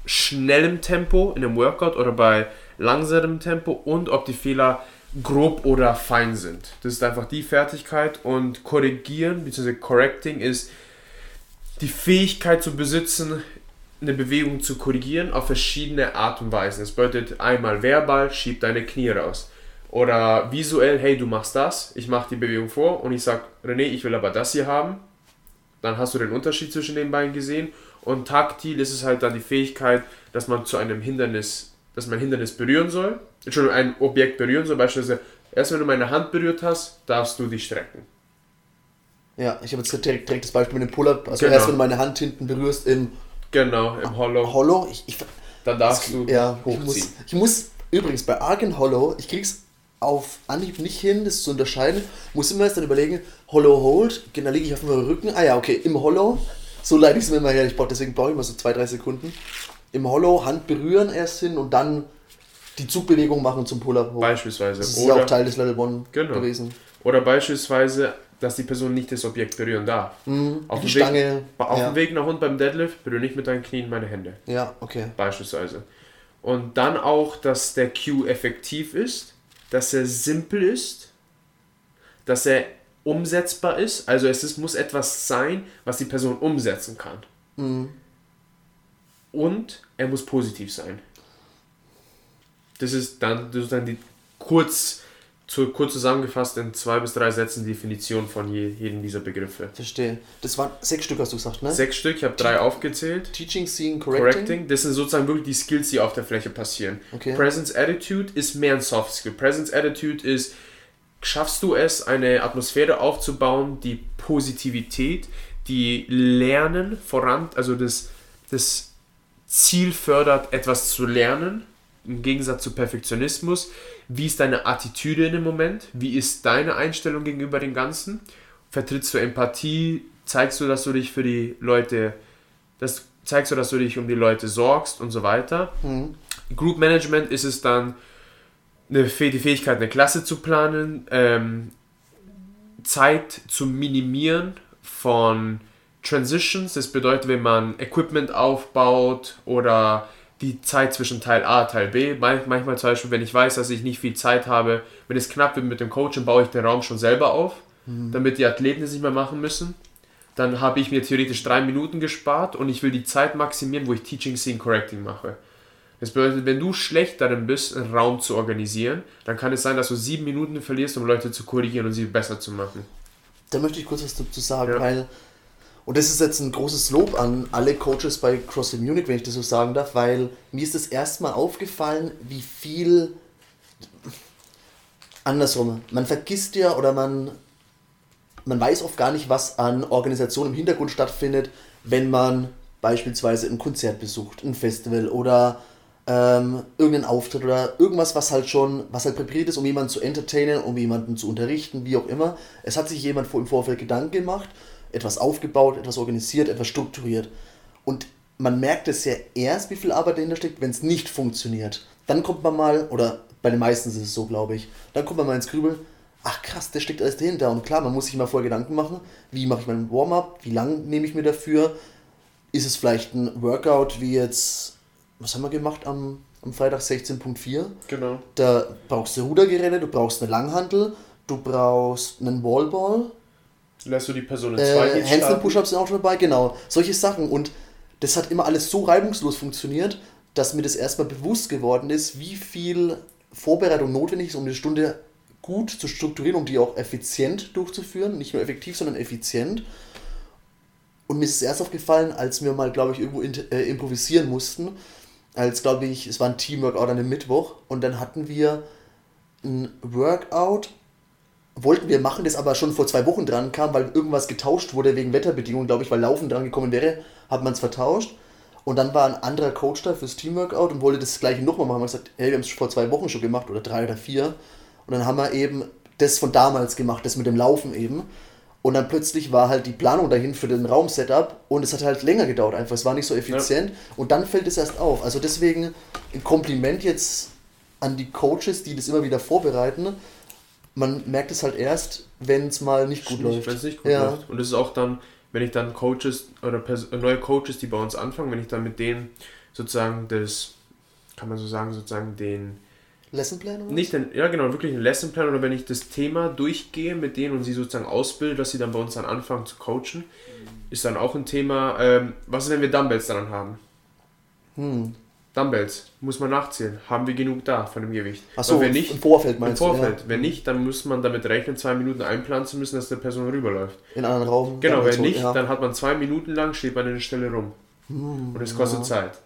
schnellem Tempo in einem Workout oder bei langsamem Tempo und ob die Fehler grob oder fein sind. Das ist einfach die Fertigkeit und korrigieren bzw. correcting ist die Fähigkeit zu besitzen, eine Bewegung zu korrigieren auf verschiedene Art und Weisen. Das bedeutet einmal verbal, schieb deine Knie raus. Oder visuell, hey, du machst das, ich mache die Bewegung vor und ich sage, René, ich will aber das hier haben. Dann hast du den Unterschied zwischen den beiden gesehen. Und taktil ist es halt dann die Fähigkeit, dass man zu einem Hindernis, dass man ein Hindernis berühren soll. Entschuldigung, ein Objekt berühren soll. Beispielsweise, erst wenn du meine Hand berührt hast, darfst du dich strecken. Ja, ich habe jetzt direkt, direkt das Beispiel mit dem Pull-Up. Also genau. erst wenn du meine Hand hinten berührst im Genau, im Hollow. Hollow, ich, ich dann darfst du ja, hochziehen. Ich muss, ich muss übrigens bei Argen Hollow, ich krieg's auf Anhieb nicht hin, das zu unterscheiden. Muss immer erst dann überlegen, Hollow Hold, dann liege ich auf dem Rücken. Ah ja, okay, im Hollow. So leite ich es mir immer her. Ich brauche, deswegen brauche ich immer so zwei, drei Sekunden. Im Hollow Hand berühren erst hin und dann die Zugbewegung machen zum Pull-Up hoch. Beispielsweise. Das ist Oder, auch Teil des Level 1 genau. gewesen. Oder beispielsweise, dass die Person nicht das Objekt berühren darf. Mhm, auf die dem Stange. Weg, auf ja. dem Weg nach unten beim Deadlift berühre nicht mit deinen Knien meine Hände. Ja, okay. Beispielsweise. Und dann auch, dass der Cue effektiv ist dass er simpel ist, dass er umsetzbar ist. Also es ist, muss etwas sein, was die Person umsetzen kann. Mhm. Und er muss positiv sein. Das ist dann, das ist dann die kurz, zu, kurz zusammengefasst in zwei bis drei Sätzen Definition von je, jedem dieser Begriffe. Verstehe. Das waren sechs Stück, hast du gesagt, ne? Sechs Stück, ich habe drei aufgezählt. Teaching, Seeing, Correcting. correcting. Das sind sozusagen wirklich die Skills, die auf der Fläche passieren. Okay. Presence Attitude ist mehr ein Soft Skill. Presence Attitude ist, schaffst du es, eine Atmosphäre aufzubauen, die Positivität, die Lernen voran, also das, das Ziel fördert, etwas zu lernen, im Gegensatz zu Perfektionismus wie ist deine Attitüde in dem Moment? Wie ist deine Einstellung gegenüber dem Ganzen? Vertrittst du Empathie? Zeigst du, dass du dich für die Leute, das zeigst du, dass du dich um die Leute sorgst und so weiter? Mhm. Group Management ist es dann eine, die Fähigkeit, eine Klasse zu planen, ähm, Zeit zu minimieren von Transitions. Das bedeutet, wenn man Equipment aufbaut oder die Zeit zwischen Teil A und Teil B. Manchmal zum Beispiel, wenn ich weiß, dass ich nicht viel Zeit habe, wenn es knapp wird mit dem Coach, dann baue ich den Raum schon selber auf, mhm. damit die Athleten es nicht mehr machen müssen. Dann habe ich mir theoretisch drei Minuten gespart und ich will die Zeit maximieren, wo ich Teaching, Seeing, Correcting mache. Das bedeutet, wenn du schlecht darin bist, einen Raum zu organisieren, dann kann es sein, dass du sieben Minuten verlierst, um Leute zu korrigieren und sie besser zu machen. Da möchte ich kurz was dazu sagen, ja. weil und das ist jetzt ein großes Lob an alle Coaches bei CrossFit Munich, wenn ich das so sagen darf, weil mir ist das erstmal aufgefallen, wie viel andersrum. Man vergisst ja oder man, man weiß oft gar nicht, was an Organisation im Hintergrund stattfindet, wenn man beispielsweise ein Konzert besucht, ein Festival oder ähm, irgendeinen Auftritt oder irgendwas, was halt schon, was halt präpariert ist, um jemanden zu entertainen, um jemanden zu unterrichten, wie auch immer. Es hat sich jemand im Vorfeld Gedanken gemacht etwas aufgebaut, etwas organisiert, etwas strukturiert. Und man merkt es ja erst, wie viel Arbeit dahinter steckt, wenn es nicht funktioniert. Dann kommt man mal, oder bei den meisten ist es so, glaube ich, dann kommt man mal ins Grübeln, ach krass, das steckt alles dahinter. Und klar, man muss sich mal vorher Gedanken machen, wie mache ich meinen Warm-up, wie lang nehme ich mir dafür, ist es vielleicht ein Workout wie jetzt, was haben wir gemacht am, am Freitag 16.4? Genau. Da brauchst du Rudergeräte, du brauchst eine Langhantel, du brauchst einen Wallball, Lässt du die Person in zwei äh, Handstand Push-Ups sind auch schon dabei, genau. Solche Sachen. Und das hat immer alles so reibungslos funktioniert, dass mir das erstmal bewusst geworden ist, wie viel Vorbereitung notwendig ist, um eine Stunde gut zu strukturieren, um die auch effizient durchzuführen. Nicht nur effektiv, sondern effizient. Und mir ist es erst aufgefallen, als wir mal, glaube ich, irgendwo äh, improvisieren mussten. Als, glaube ich, es war ein Teamworkout an einem Mittwoch. Und dann hatten wir ein Workout wollten wir machen, das aber schon vor zwei Wochen dran kam, weil irgendwas getauscht wurde wegen Wetterbedingungen, glaube ich, weil Laufen dran gekommen wäre, hat man es vertauscht. Und dann war ein anderer Coach da fürs Teamworkout und wollte das gleiche nochmal machen. Man hat gesagt, hey, wir haben es vor zwei Wochen schon gemacht oder drei oder vier. Und dann haben wir eben das von damals gemacht, das mit dem Laufen eben. Und dann plötzlich war halt die Planung dahin für den Raumsetup und es hat halt länger gedauert einfach. Es war nicht so effizient. Ja. Und dann fällt es erst auf. Also deswegen ein Kompliment jetzt an die Coaches, die das immer wieder vorbereiten. Man merkt es halt erst, wenn es mal nicht gut nicht, läuft. Wenn es nicht gut ja. läuft. Und es ist auch dann, wenn ich dann Coaches oder neue Coaches, die bei uns anfangen, wenn ich dann mit denen sozusagen das, kann man so sagen, sozusagen den Lessonplan? Oder nicht den, ja genau, wirklich einen Lessonplan oder wenn ich das Thema durchgehe mit denen und sie sozusagen ausbilde, dass sie dann bei uns dann anfangen zu coachen, mhm. ist dann auch ein Thema, ähm, was ist, wenn wir Dumbbells dann haben? Hm. Dumbbells, muss man nachzählen. Haben wir genug da von dem Gewicht? Achso, wenn nicht, im Vorfeld meinst Im Vorfeld. Du, ja. Wenn nicht, dann muss man damit rechnen, zwei Minuten einplanen zu müssen, dass der Person rüberläuft. In einen anderen Raum? Genau, wenn nicht, ja. dann hat man zwei Minuten lang, steht man in der Stelle rum. Hm, und es kostet ja. Zeit.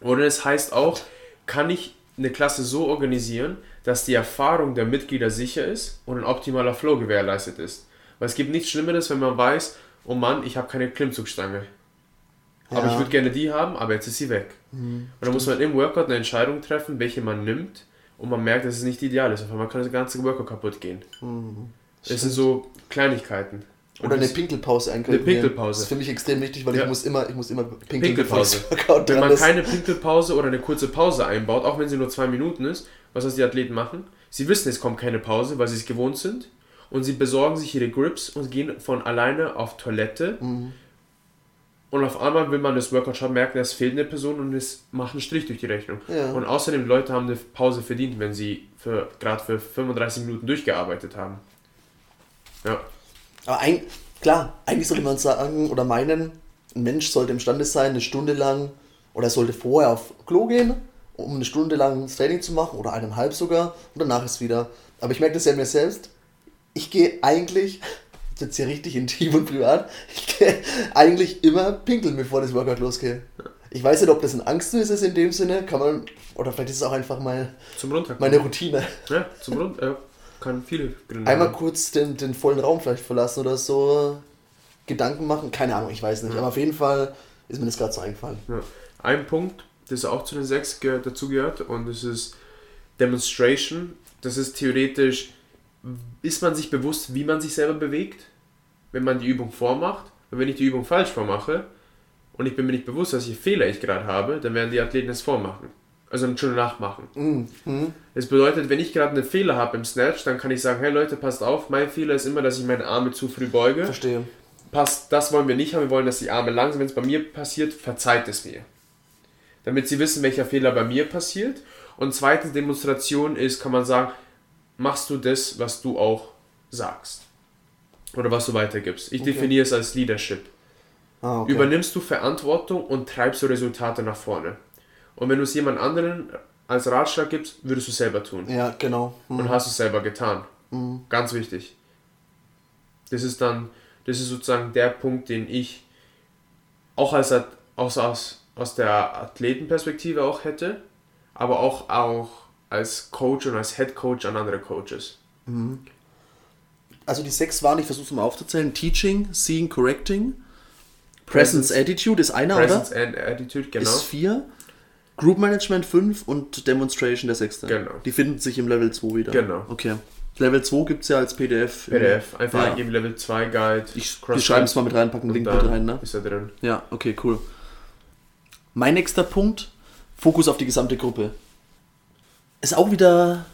Oder es heißt auch, kann ich eine Klasse so organisieren, dass die Erfahrung der Mitglieder sicher ist und ein optimaler Flow gewährleistet ist. Weil es gibt nichts Schlimmeres, wenn man weiß, oh Mann, ich habe keine Klimmzugstange. Aber ich würde gerne die haben, aber jetzt ist sie weg. Mhm, und dann muss man im Workout eine Entscheidung treffen, welche man nimmt und man merkt, dass es nicht ideal ist. Auf einmal kann das ganze Workout kaputt gehen. Mhm, das sind so Kleinigkeiten. Oder eine Pinkelpause einkalkulieren. Eine Pinkelpause. Das ist für mich extrem wichtig, weil ja. ich muss immer, ich muss immer pinkeln. Pinkelpause. Wenn man keine Pinkelpause oder eine kurze Pause einbaut, auch wenn sie nur zwei Minuten ist, was das die Athleten machen? Sie wissen, es kommt keine Pause, weil sie es gewohnt sind. Und sie besorgen sich ihre Grips und gehen von alleine auf Toilette. Mhm. Und auf einmal will man das Workout schon merken, es fehlt eine Person und es macht einen Strich durch die Rechnung. Ja. Und außerdem, Leute haben eine Pause verdient, wenn sie für, gerade für 35 Minuten durchgearbeitet haben. Ja. Aber ein, klar, eigentlich sollte man sagen oder meinen, ein Mensch sollte imstande sein, eine Stunde lang oder sollte vorher auf Klo gehen, um eine Stunde lang Training zu machen oder eineinhalb sogar und danach ist wieder. Aber ich merke das ja mir selbst. Ich gehe eigentlich, jetzt hier richtig intim und privat, ich gehe eigentlich immer pinkeln, bevor das Workout losgeht. Ich weiß nicht, ob das ein Angst ist in dem Sinne, kann man, oder vielleicht ist es auch einfach mal meine Routine. Ja, zum Runter, kann viele Gründe Einmal haben. kurz den, den vollen Raum vielleicht verlassen oder so Gedanken machen. Keine Ahnung, ich weiß nicht. Ja. Aber auf jeden Fall ist mir das gerade so eingefallen. Ja. Ein Punkt, das auch zu den sechs gehört, dazu gehört und das ist Demonstration. Das ist theoretisch, ist man sich bewusst, wie man sich selber bewegt, wenn man die Übung vormacht. Und wenn ich die Übung falsch vormache und ich bin mir nicht bewusst, welche Fehler ich gerade habe, dann werden die Athleten es vormachen. Also schon nachmachen. Mhm. Das bedeutet, wenn ich gerade einen Fehler habe im Snatch, dann kann ich sagen, hey Leute, passt auf, mein Fehler ist immer, dass ich meine Arme zu früh beuge. Verstehe. Passt, das wollen wir nicht haben, wir wollen, dass die Arme lang sind. Wenn es bei mir passiert, verzeiht es mir. Damit sie wissen, welcher Fehler bei mir passiert. Und zweitens, Demonstration ist, kann man sagen, machst du das, was du auch sagst. Oder was du weitergibst. Ich okay. definiere es als Leadership. Ah, okay. Übernimmst du Verantwortung und treibst du Resultate nach vorne. Und wenn du es jemand anderen als Ratschlag gibst, würdest du es selber tun. Ja, genau. Mhm. Und hast es selber getan. Mhm. Ganz wichtig. Das ist dann, das ist sozusagen der Punkt, den ich auch als, aus, aus, aus der Athletenperspektive auch hätte, aber auch, auch als Coach und als Head Coach an andere Coaches. Mhm. Also die sechs waren, ich versuche es mal aufzuzählen, Teaching, Seeing, Correcting, Presence, Presence Attitude ist einer, Presence oder? Presence Attitude, genau. Ist vier. Group Management 5 und Demonstration der 6. Genau. Die finden sich im Level 2 wieder. Genau. Okay. Level 2 gibt es ja als PDF. PDF, einfach ja. eingeben Level 2 Guide. Ich, wir schreiben es mal mit rein, packen einen Link mit rein, ne? Ist er drin. Ja, okay, cool. Mein nächster Punkt, Fokus auf die gesamte Gruppe. Ist auch wieder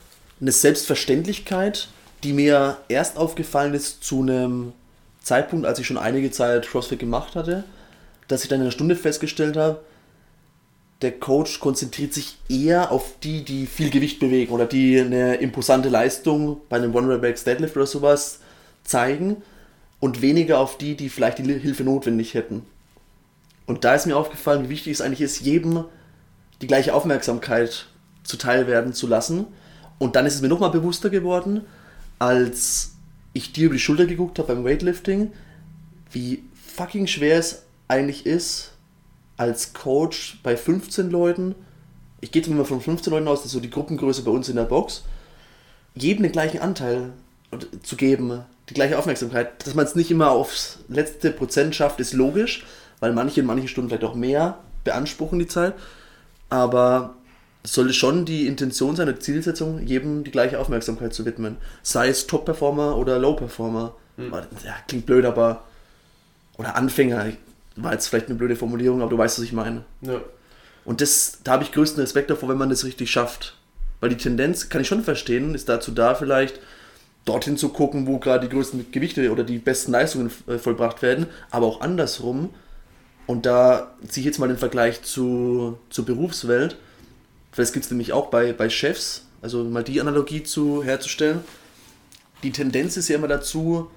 eine Selbstverständlichkeit, die mir erst aufgefallen ist zu einem Zeitpunkt, als ich schon einige Zeit CrossFit gemacht hatte, dass ich dann in einer Stunde festgestellt habe, der Coach konzentriert sich eher auf die, die viel Gewicht bewegen oder die eine imposante Leistung bei einem One-Rep Deadlift oder sowas zeigen und weniger auf die, die vielleicht die Hilfe notwendig hätten. Und da ist mir aufgefallen, wie wichtig es eigentlich ist, jedem die gleiche Aufmerksamkeit zuteil werden zu lassen. Und dann ist es mir nochmal bewusster geworden, als ich dir über die Schulter geguckt habe beim Weightlifting, wie fucking schwer es eigentlich ist, als Coach bei 15 Leuten, ich gehe jetzt mal von 15 Leuten aus, das ist so die Gruppengröße bei uns in der Box, jedem den gleichen Anteil zu geben, die gleiche Aufmerksamkeit. Dass man es nicht immer aufs letzte Prozent schafft, ist logisch, weil manche in manchen Stunden vielleicht auch mehr beanspruchen die Zeit. Aber sollte schon die Intention sein, die Zielsetzung, jedem die gleiche Aufmerksamkeit zu widmen. Sei es Top-Performer oder Low-Performer. Mhm. Ja, klingt blöd, aber. Oder Anfänger. War jetzt vielleicht eine blöde Formulierung, aber du weißt, was ich meine. Ja. Und das, da habe ich größten Respekt davor, wenn man das richtig schafft. Weil die Tendenz, kann ich schon verstehen, ist dazu da, vielleicht dorthin zu gucken, wo gerade die größten Gewichte oder die besten Leistungen äh, vollbracht werden, aber auch andersrum. Und da ziehe ich jetzt mal den Vergleich zu, zur Berufswelt. Vielleicht gibt es nämlich auch bei, bei Chefs, also mal die Analogie zu herzustellen. Die Tendenz ist ja immer dazu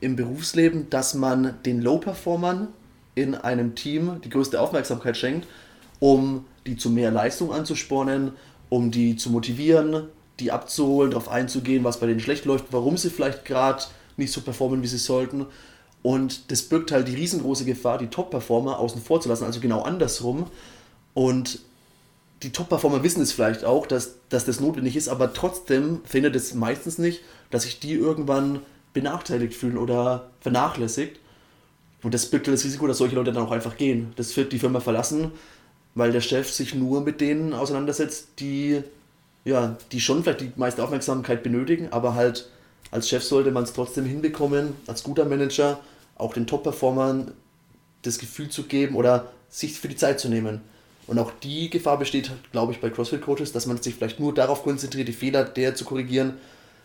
im Berufsleben, dass man den Low-Performern in einem Team die größte Aufmerksamkeit schenkt, um die zu mehr Leistung anzuspornen, um die zu motivieren, die abzuholen, darauf einzugehen, was bei denen schlecht läuft, warum sie vielleicht gerade nicht so performen, wie sie sollten. Und das birgt halt die riesengroße Gefahr, die Top-Performer außen vor zu lassen, also genau andersrum. Und die Top-Performer wissen es vielleicht auch, dass, dass das notwendig ist, aber trotzdem findet es meistens nicht, dass sich die irgendwann benachteiligt fühlen oder vernachlässigt. Und das birgt das Risiko, dass solche Leute dann auch einfach gehen. Das wird die Firma verlassen, weil der Chef sich nur mit denen auseinandersetzt, die ja, die schon vielleicht die meiste Aufmerksamkeit benötigen, aber halt als Chef sollte man es trotzdem hinbekommen, als guter Manager auch den Top-Performern das Gefühl zu geben oder sich für die Zeit zu nehmen. Und auch die Gefahr besteht, glaube ich, bei CrossFit-Coaches, dass man sich vielleicht nur darauf konzentriert, die Fehler der zu korrigieren,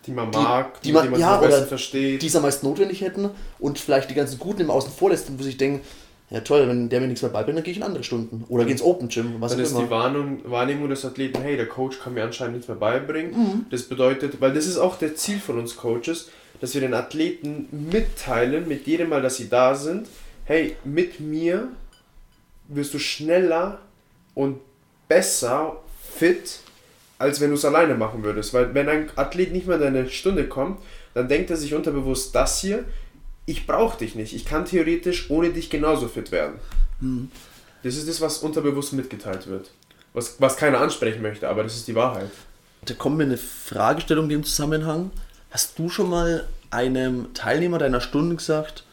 die man die, mag, die, die man, die man ja, am besten versteht. Die es am meisten notwendig hätten und vielleicht die ganzen Guten im Außen vor lässt, wo sich denken, ja toll, wenn der mir nichts mehr beibringt, dann gehe ich in andere Stunden. Oder gehe ins Open Gym, was Dann ist immer. die Warnung, Wahrnehmung des Athleten, hey, der Coach kann mir anscheinend nichts mehr beibringen. Mhm. Das bedeutet, weil das ist auch der Ziel von uns Coaches, dass wir den Athleten mitteilen, mit jedem Mal, dass sie da sind, hey, mit mir wirst du schneller und besser fit, als wenn du es alleine machen würdest. Weil wenn ein Athlet nicht mehr in deine Stunde kommt, dann denkt er sich unterbewusst das hier, ich brauche dich nicht. Ich kann theoretisch ohne dich genauso fit werden. Mhm. Das ist das, was unterbewusst mitgeteilt wird. Was, was keiner ansprechen möchte, aber das ist die Wahrheit. Da kommt mir eine Fragestellung in dem Zusammenhang. Hast du schon mal einem Teilnehmer deiner Stunde gesagt,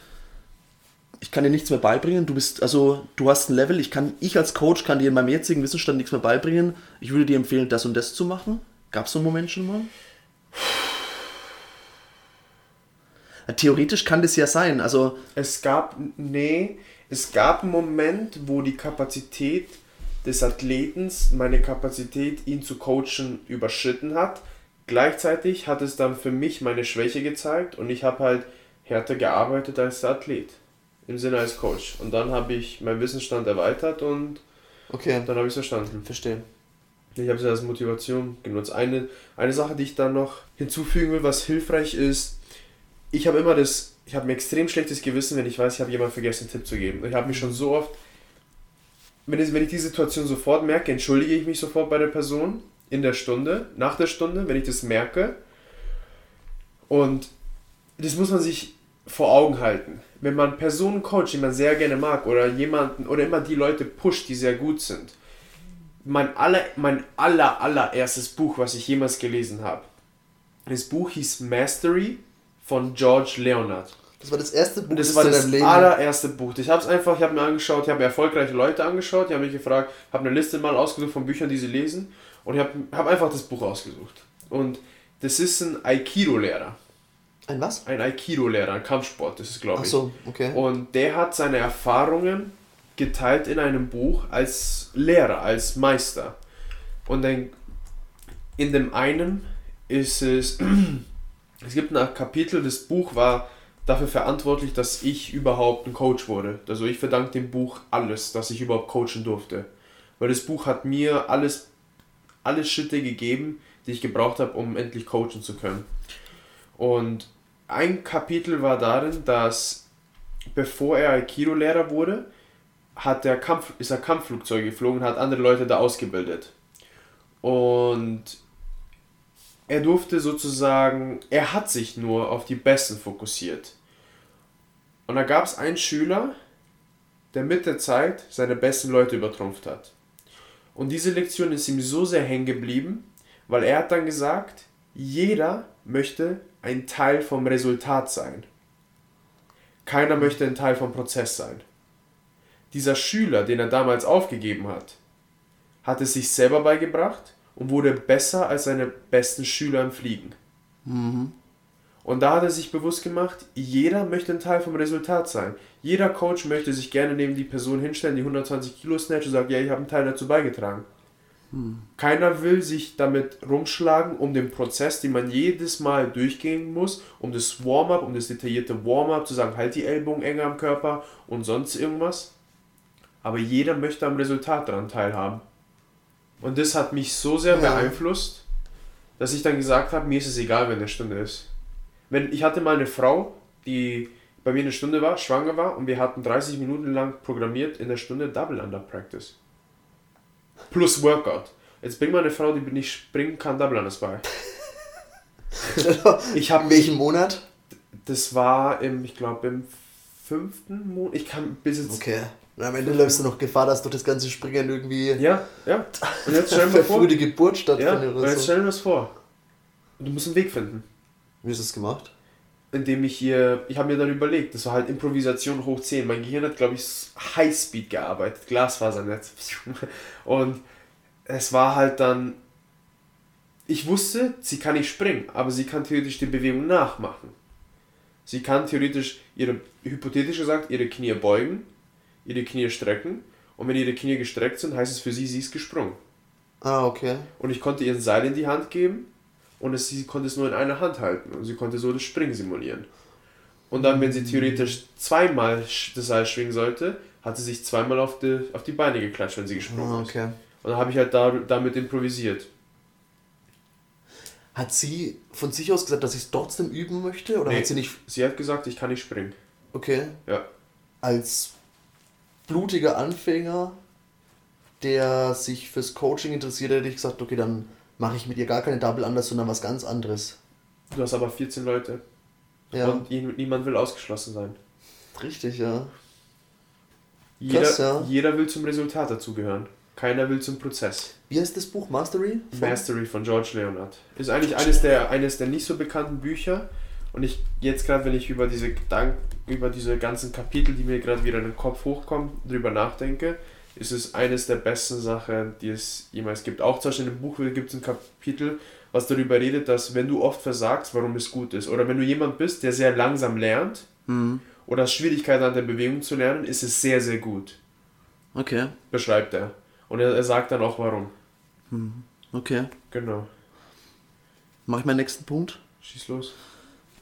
ich kann dir nichts mehr beibringen, du bist, also du hast ein Level, ich kann, ich als Coach kann dir in meinem jetzigen Wissensstand nichts mehr beibringen, ich würde dir empfehlen, das und das zu machen? Gab es so einen Moment schon mal? Theoretisch kann das ja sein. Also es gab, nee, es gab einen Moment, wo die Kapazität des Athleten meine Kapazität, ihn zu coachen, überschritten hat. Gleichzeitig hat es dann für mich meine Schwäche gezeigt und ich habe halt härter gearbeitet als der Athlet. Im Sinne als Coach. Und dann habe ich meinen Wissensstand erweitert und okay. dann habe ich es verstanden. Verstehe. Ich habe es als Motivation genutzt. Eine, eine Sache, die ich dann noch hinzufügen will, was hilfreich ist, ich habe immer das, ich habe ein extrem schlechtes Gewissen, wenn ich weiß, ich habe jemand vergessen, einen Tipp zu geben. Ich habe mich schon so oft, wenn ich, wenn ich die Situation sofort merke, entschuldige ich mich sofort bei der Person in der Stunde, nach der Stunde, wenn ich das merke. Und das muss man sich vor Augen halten. Wenn man Personen coacht, die man sehr gerne mag, oder jemanden, oder immer die Leute pusht, die sehr gut sind. Mein aller, mein aller, allererstes Buch, was ich jemals gelesen habe. Das Buch hieß Mastery von George Leonard. Das war das erste Buch. Das war das allererste Buch. Ich habe es einfach, ich habe mir angeschaut, ich habe erfolgreiche Leute angeschaut, die haben mich gefragt, habe eine Liste mal ausgesucht von Büchern, die sie lesen und ich habe hab einfach das Buch ausgesucht. Und das ist ein Aikido-Lehrer. Ein was? Ein Aikido-Lehrer, ein Kampfsport, das ist glaube ich. Ach so, okay. Und der hat seine Erfahrungen geteilt in einem Buch als Lehrer, als Meister. Und dann in dem einen ist es es gibt ein Kapitel, das Buch war dafür verantwortlich, dass ich überhaupt ein Coach wurde. Also ich verdanke dem Buch alles, dass ich überhaupt coachen durfte. Weil das Buch hat mir alles, alle Schritte gegeben, die ich gebraucht habe, um endlich coachen zu können. Und ein Kapitel war darin, dass bevor er Aikido-Lehrer wurde, hat er Kampf, ist er Kampfflugzeuge geflogen und hat andere Leute da ausgebildet. Und er durfte sozusagen, er hat sich nur auf die Besten fokussiert. Und da gab es einen Schüler, der mit der Zeit seine besten Leute übertrumpft hat. Und diese Lektion ist ihm so sehr hängen geblieben, weil er hat dann gesagt, jeder möchte ein Teil vom Resultat sein. Keiner möchte ein Teil vom Prozess sein. Dieser Schüler, den er damals aufgegeben hat, hat es sich selber beigebracht und wurde besser als seine besten Schüler im Fliegen. Und da hat er sich bewusst gemacht, jeder möchte ein Teil vom Resultat sein. Jeder Coach möchte sich gerne neben die Person hinstellen, die 120 Kilo snatcht und sagt, ja, ich habe einen Teil dazu beigetragen. Keiner will sich damit rumschlagen, um den Prozess, den man jedes Mal durchgehen muss, um das Warm-up, um das detaillierte Warm-up, zu sagen, halt die Ellbogen enger am Körper und sonst irgendwas. Aber jeder möchte am Resultat daran teilhaben. Und das hat mich so sehr Ja. beeinflusst, dass ich dann gesagt habe, mir ist es egal, wenn eine Stunde ist. Wenn ich hatte mal eine Frau, die bei mir eine Stunde war, schwanger war und wir hatten 30 Minuten lang programmiert in der Stunde Double Under Practice. Plus Workout. Jetzt bring mal eine Frau, die nicht springen kann, Double Unders bei. Ich In habe welchem Monat? das war im, ich glaube, im fünften Monat. Ich kann bis jetzt. Okay. Und am Ende läufst du noch Gefahr, dass durch das ganze Springen irgendwie Ja, ja. Und jetzt stell dir vor. verfrühte Geburt Ja, stattfindet und oder jetzt so. stell dir das vor. Du musst einen Weg finden. Wie ist das gemacht? Indem ich hier, ich habe mir dann überlegt, das war halt Improvisation hoch 10. Mein Gehirn hat, glaube ich, Highspeed gearbeitet, Glasfasernetz. Und es war halt dann, ich wusste, sie kann nicht springen, aber sie kann theoretisch die Bewegung nachmachen. Sie kann theoretisch ihre, hypothetisch gesagt, ihre Knie beugen, ihre Knie strecken und wenn ihre Knie gestreckt sind, heißt es für sie, sie ist gesprungen. Ah, okay. Und ich konnte ihr ein Seil in die Hand geben und es, sie konnte es nur in einer Hand halten und sie konnte so das Springen simulieren. Und dann, wenn sie theoretisch zweimal das Seil schwingen sollte, hat sie sich zweimal auf die, auf die Beine geklatscht, wenn sie gesprungen Ah, ist. okay. Und dann habe ich halt da, damit improvisiert. Hat sie von sich aus gesagt, dass sie es trotzdem üben möchte? Oder Nee. hat sie nicht. Sie hat gesagt, ich kann nicht springen. Okay. Ja. Als blutiger Anfänger, der sich fürs Coaching interessiert, hätte ich gesagt, okay, dann mache ich mit ihr gar keine Double Anders, sondern was ganz anderes. Du hast aber 14 Leute Ja. und niemand will ausgeschlossen sein. Richtig, ja. Jeder, Krass, ja. jeder will zum Resultat dazugehören. Keiner will zum Prozess. Wie heißt das Buch? Mastery? Von- Mastery von George Leonard. Ist eigentlich eines der, eines der nicht so bekannten Bücher. Und ich jetzt gerade, wenn ich über diese Gedanken, über diese ganzen Kapitel, die mir gerade wieder in den Kopf hochkommen, drüber nachdenke, ist es eines der besten Sachen, die es jemals gibt. Auch zum Beispiel in dem Buch gibt es ein Kapitel, was darüber redet, dass wenn du oft versagst, warum es gut ist. Oder wenn du jemand bist, der sehr langsam lernt Mhm. oder Schwierigkeiten an der Bewegung zu lernen, ist es sehr, sehr gut. Okay, Beschreibt er. Und er, er sagt dann auch warum. okay. Genau. Mach ich meinen nächsten Punkt. Schieß los.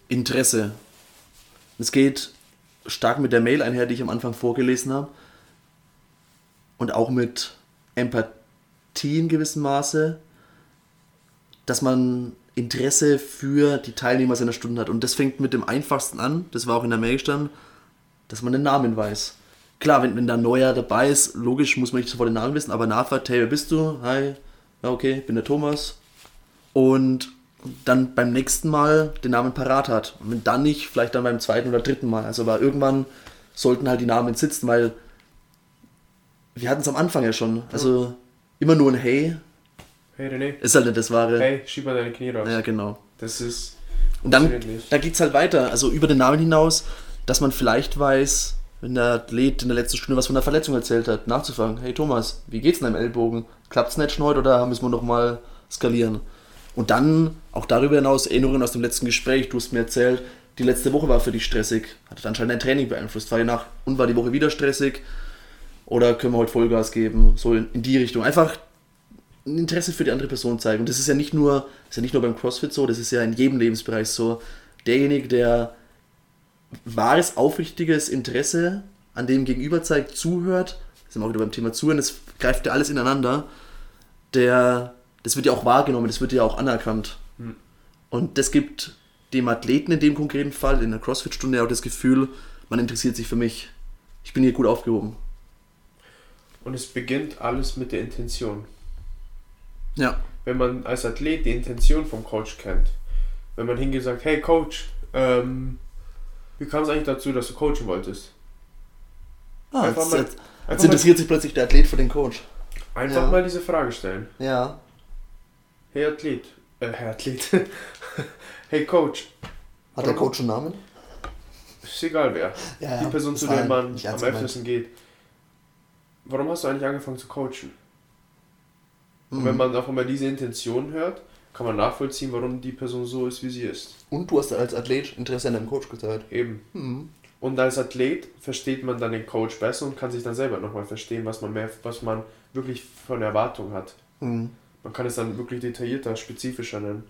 Interesse. Es geht stark mit der Mail einher, die ich am Anfang vorgelesen habe. Und auch mit Empathie in gewissem Maße, dass man Interesse für die Teilnehmer seiner Stunden hat. Und das fängt mit dem einfachsten an, das war auch in der Mail gestanden, dass man den Namen weiß. Klar, wenn, wenn da ein Neuer dabei ist, logisch muss man nicht sofort den Namen wissen, aber nachfragt, hey, wer bist du? Hi, ja, okay, bin der Thomas. Und dann beim nächsten Mal den Namen parat hat. Und wenn dann nicht, vielleicht dann beim zweiten oder dritten Mal. Also aber irgendwann sollten halt die Namen sitzen, weil wir hatten es am Anfang ja schon. Also immer nur ein Hey Hey René. ist halt nicht das wahre. Hey, schieb mal deine Knie raus. Ja, genau. Das ist. Und dann, funktioniert nicht. da geht es halt weiter. Also über den Namen hinaus, dass man vielleicht weiß, wenn der Athlet in der letzten Stunde was von der Verletzung erzählt hat, nachzufragen, hey Thomas, wie geht's denn deinem Ellbogen? Klappt's nicht schon heute oder müssen wir noch mal skalieren? Und dann auch darüber hinaus Erinnerungen aus dem letzten Gespräch. Du hast mir erzählt, die letzte Woche war für dich stressig. Hat anscheinend dein Training beeinflusst. War die nach und war die Woche wieder stressig? Oder können wir heute Vollgas geben? So in, in die Richtung. Einfach ein Interesse für die andere Person zeigen. Und das ist ja nicht nur, ist ja nicht nur beim CrossFit so, das ist ja in jedem Lebensbereich so. Derjenige, der wahres, aufrichtiges Interesse an dem Gegenüber zeigt, zuhört, das sind wir auch wieder beim Thema Zuhören, das greift ja alles ineinander, der, das wird ja auch wahrgenommen, das wird ja auch anerkannt. Und das gibt dem Athleten in dem konkreten Fall, in der CrossFit-Stunde auch das Gefühl, man interessiert sich für mich. Ich bin hier gut aufgehoben. Und es beginnt alles mit der Intention. Ja. Wenn man als Athlet die Intention vom Coach kennt, wenn man hingeht sagt, hey Coach, ähm, wie kam es eigentlich dazu, dass du coachen wolltest? Ah, Einfach jetzt, mal- jetzt, Einfach, jetzt mal, interessiert sich plötzlich der Athlet für den Coach. einfach Ja. mal diese Frage stellen. Ja. Hey Athlet, äh, Herr Athlet, hey Coach, Hat der? Coach einen Namen? ist egal wer, Ja, die Person, zu der man am öftesten geht. Warum hast du eigentlich angefangen zu coachen? Und wenn man auch mal diese Intention hört, kann man nachvollziehen, warum die Person so ist, wie sie ist. Und du hast als Athlet Interesse an deinem Coach gezeigt. Eben. Und als Athlet versteht man dann den Coach besser und kann sich dann selber nochmal verstehen, was man mehr, was man wirklich von Erwartung hat. Mhm. Man kann es dann wirklich detaillierter, spezifischer nennen.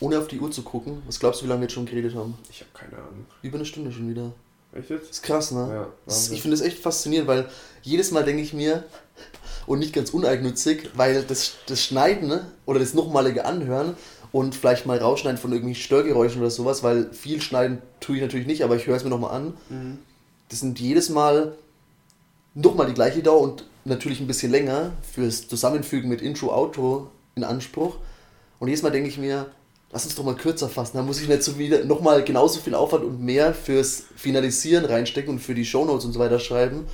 Ohne auf die Uhr zu gucken, was glaubst du, wie lange wir jetzt schon geredet haben? Ich habe keine Ahnung. Über eine Stunde schon wieder. Echt jetzt? ist krass, ne? Ja, Das- Wahnsinn. ich finde das echt faszinierend, weil jedes Mal denke ich mir, und nicht ganz uneigennützig, weil das, das Schneiden ne, oder das nochmalige Anhören und vielleicht mal rausschneiden von irgendwelchen Störgeräuschen oder sowas, weil viel schneiden tue ich natürlich nicht, aber ich höre es mir nochmal an. Mhm. Das sind jedes Mal nochmal die gleiche Dauer und natürlich ein bisschen länger fürs Zusammenfügen mit Intro, Outro in Anspruch. Und jedes Mal denke ich mir, lass uns doch mal kürzer fassen. Da muss ich nicht so wieder nochmal genauso viel Aufwand und mehr fürs Finalisieren reinstecken und für die Shownotes und so weiter schreiben.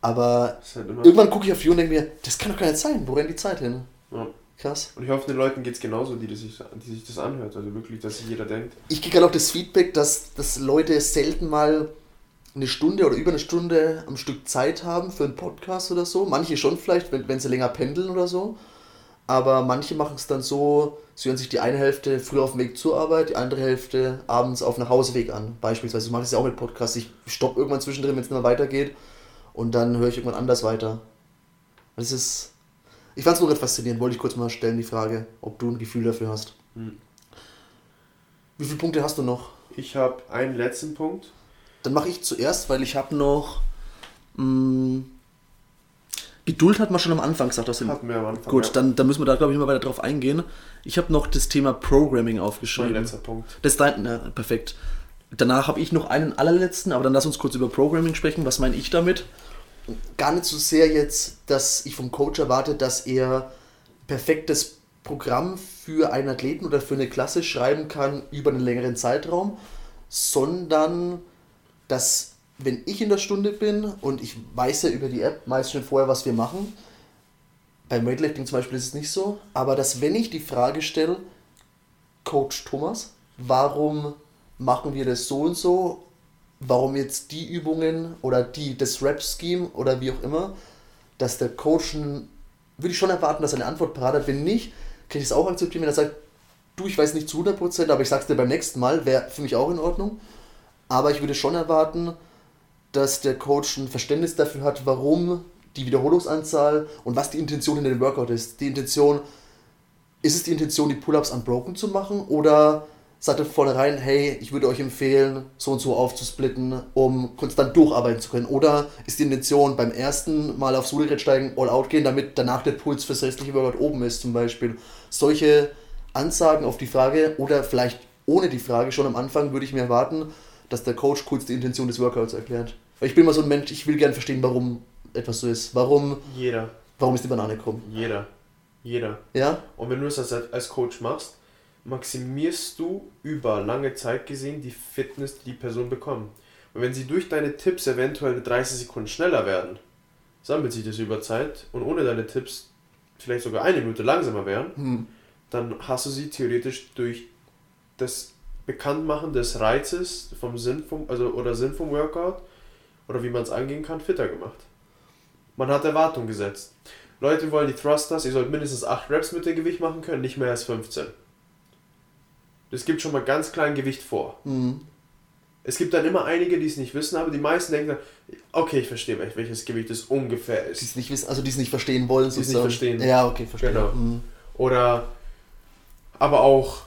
Aber halt irgendwann gucke ich auf die Uhr und denke mir, das kann doch gar nicht sein. Wo rennt die Zeit hin? ja. Krass. Und ich hoffe, den Leuten geht es genauso, die, das sich, die sich das anhört. Also wirklich, dass sich jeder denkt. Ich kriege halt auch das Feedback, dass, dass Leute selten mal eine Stunde oder über eine Stunde am Stück Zeit haben für einen Podcast oder so. Manche schon vielleicht, wenn, wenn sie länger pendeln oder so. Aber manche machen es dann so, sie hören sich die eine Hälfte früh auf dem Weg zur Arbeit, die andere Hälfte abends auf dem Nachhauseweg an. Beispielsweise, so mache ich es ja auch mit Podcasts. Ich stoppe irgendwann zwischendrin, wenn es nicht mehr weitergeht. Und dann höre ich irgendwann anders weiter. Das ist. Ich fand es nur gerade faszinierend, wollte ich kurz mal stellen, die Frage, ob du ein Gefühl dafür hast. Hm. Wie viele Punkte hast du noch? Ich habe einen letzten Punkt. Dann mache ich zuerst, weil ich habe noch. Mh, Geduld hat man schon am Anfang gesagt. Aus dem, Hatten wir am Anfang. gut, ja. dann, dann müssen wir da, glaube ich, mal weiter drauf eingehen. Ich habe noch das Thema Programming Mein aufgeschrieben. letzter Punkt. Das ist dein, na, perfekt. Danach habe ich noch einen allerletzten, aber dann lass uns kurz über Programming sprechen. Was meine ich damit? Gar nicht so sehr jetzt, dass ich vom Coach erwarte, dass er perfektes Programm für einen Athleten oder für eine Klasse schreiben kann über einen längeren Zeitraum, sondern dass wenn ich in der Stunde bin und ich weiß ja über die App meist schon vorher, was wir machen, beim Weightlifting zum Beispiel ist es nicht so, aber dass wenn ich die Frage stelle, Coach Thomas, warum machen wir das so und so? Warum jetzt die Übungen oder die, das Rap-Scheme oder wie auch immer, dass der Coach, würde ich schon erwarten, dass er eine Antwort parat hat. Wenn nicht, kann ich es auch akzeptieren, wenn er sagt, du, ich weiß nicht zu 100%, aber ich sag's dir beim nächsten Mal, wäre für mich auch in Ordnung. Aber ich würde schon erwarten, dass der Coach ein Verständnis dafür hat, warum die Wiederholungsanzahl und was die Intention in dem Workout ist. Die Intention, ist es die Intention, die Pull-Ups unbroken zu machen oder sagt er vornherein, hey, ich würde euch empfehlen, so und so aufzusplitten, um konstant durcharbeiten zu können? Oder ist die Intention beim ersten Mal aufs Rudergerät steigen, all out gehen, damit danach der Puls fürs restliche Workout oben ist zum Beispiel? Solche Ansagen auf die Frage oder vielleicht ohne die Frage schon am Anfang würde ich mir erwarten, dass der Coach kurz die Intention des Workouts erklärt. Weil ich bin immer so ein Mensch, ich will gerne verstehen, warum etwas so ist. Warum, Jeder. warum ist die Banane krumm? Jeder. Jeder. Ja? Und wenn du das als, als Coach machst, maximierst du über lange Zeit gesehen die Fitness, die die Person bekommt. Und wenn sie durch deine Tipps eventuell 30 Sekunden schneller werden, sammelt sich das über Zeit und ohne deine Tipps vielleicht sogar eine Minute langsamer wären, Hm. dann hast du sie theoretisch durch das Bekanntmachen des Reizes vom Sinn vom, also oder Sinn vom Workout oder wie man es angehen kann, fitter gemacht. Man hat Erwartungen gesetzt. Leute wollen die Thrusters, ihr sollt mindestens 8 Reps mit dem Gewicht machen können, nicht mehr als 15. Das gibt schon mal ganz klein Gewicht vor. Hm. Es gibt dann immer einige, die es nicht wissen, aber die meisten denken dann, okay, ich verstehe, wel- welches Gewicht es ungefähr Die ist. es nicht wissen, also die es nicht verstehen wollen, Die es nicht sozusagen. verstehen. Ja, okay, verstehe. Genau. Hm. Oder aber auch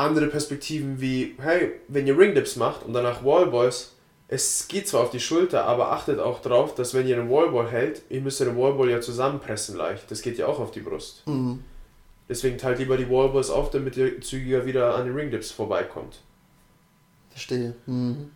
andere Perspektiven wie, hey, wenn ihr Ringdips macht und danach Wallballs, es geht zwar auf die Schulter, aber achtet auch drauf, dass wenn ihr einen Wallball hält, ihr müsst den Wallball ja zusammenpressen leicht. Das geht ja auch auf die Brust. Hm. Deswegen teilt lieber die Wallballs auf, damit ihr zügiger wieder an den Ringdips vorbeikommt. Verstehe. Hm.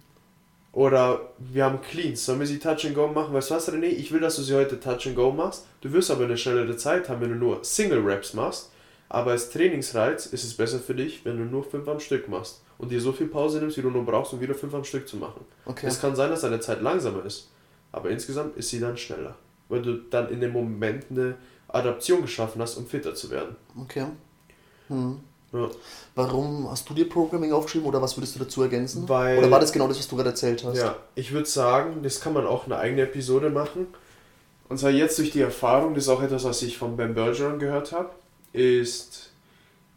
Oder wir haben Cleans. Sollen wir sie Touch and Go machen? Weißt du was, René? Ich will, dass du sie heute Touch and Go machst. Du wirst aber eine schnellere Zeit haben, wenn du nur Single Reps machst. Aber als Trainingsreiz ist es besser für dich, wenn du nur 5 am Stück machst. Und dir so viel Pause nimmst, wie du nur brauchst, um wieder 5 am Stück zu machen. Okay. Es kann sein, dass deine Zeit langsamer ist. Aber insgesamt ist sie dann schneller. Weil du dann in dem Moment eine Adaption geschaffen hast, um fitter zu werden. Okay. Hm. Ja. Warum hast du dir Programming aufgeschrieben oder was würdest du dazu ergänzen? Weil- oder war das genau das, was du gerade erzählt hast? Ja, ich würde sagen, das kann man auch eine eigene Episode machen. Und zwar jetzt durch die Erfahrung, das ist auch etwas, was ich von Ben Bergeron gehört habe, ist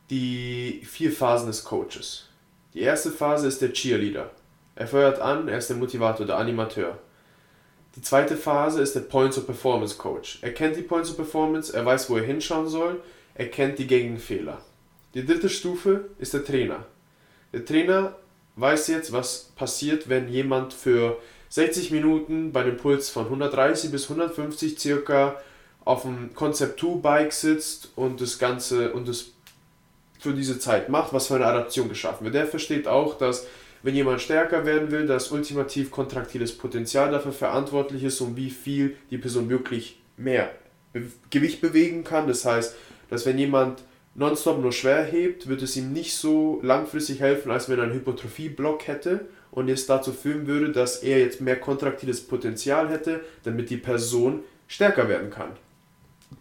die vier Phasen des Coaches. Die erste Phase ist der Cheerleader. Er feuert an, er ist der Motivator, der Animateur. Die zweite Phase ist der Points of Performance Coach. Er kennt die Points of Performance, er weiß, wo er hinschauen soll, er kennt die gängigen Fehler. Die dritte Stufe ist der Trainer. Der Trainer weiß jetzt, was passiert, wenn jemand für 60 Minuten bei einem Puls von 130 bis 150 circa auf dem Concept 2 Bike sitzt und das Ganze und das für diese Zeit macht, was für eine Adaption geschaffen wird. Der versteht auch, dass wenn jemand stärker werden will, dass ultimativ kontraktiles Potenzial dafür verantwortlich ist, um wie viel die Person wirklich mehr Gewicht bewegen kann. Das heißt, dass wenn jemand nonstop nur schwer hebt, wird es ihm nicht so langfristig helfen, als wenn er einen Hypertrophie-Block hätte und es dazu führen würde, dass er jetzt mehr kontraktiles Potenzial hätte, damit die Person stärker werden kann.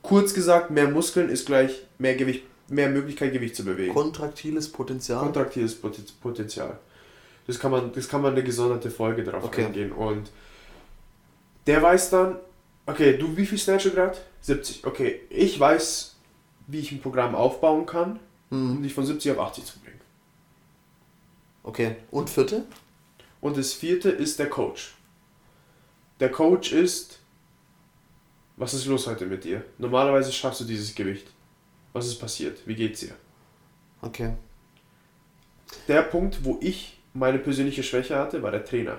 Kurz gesagt, mehr Muskeln ist gleich mehr Gewicht, mehr Möglichkeit, Gewicht zu bewegen. Kontraktiles Potenzial. Kontraktiles Potenzial. Das kann man, das kann man eine gesonderte Folge darauf Okay. eingehen. Und der weiß dann, okay, du wie viel Snatch du gerade? 70. Okay, ich weiß, wie ich ein Programm aufbauen kann, um Mhm. dich von 70 auf 80 zu bringen. Okay. Und vierte? Und das vierte ist der Coach. Der Coach ist, was ist los heute mit dir? Normalerweise schaffst du dieses Gewicht. Was ist passiert? Wie geht's dir? Okay. Der Punkt, wo ich meine persönliche Schwäche hatte, war der Trainer.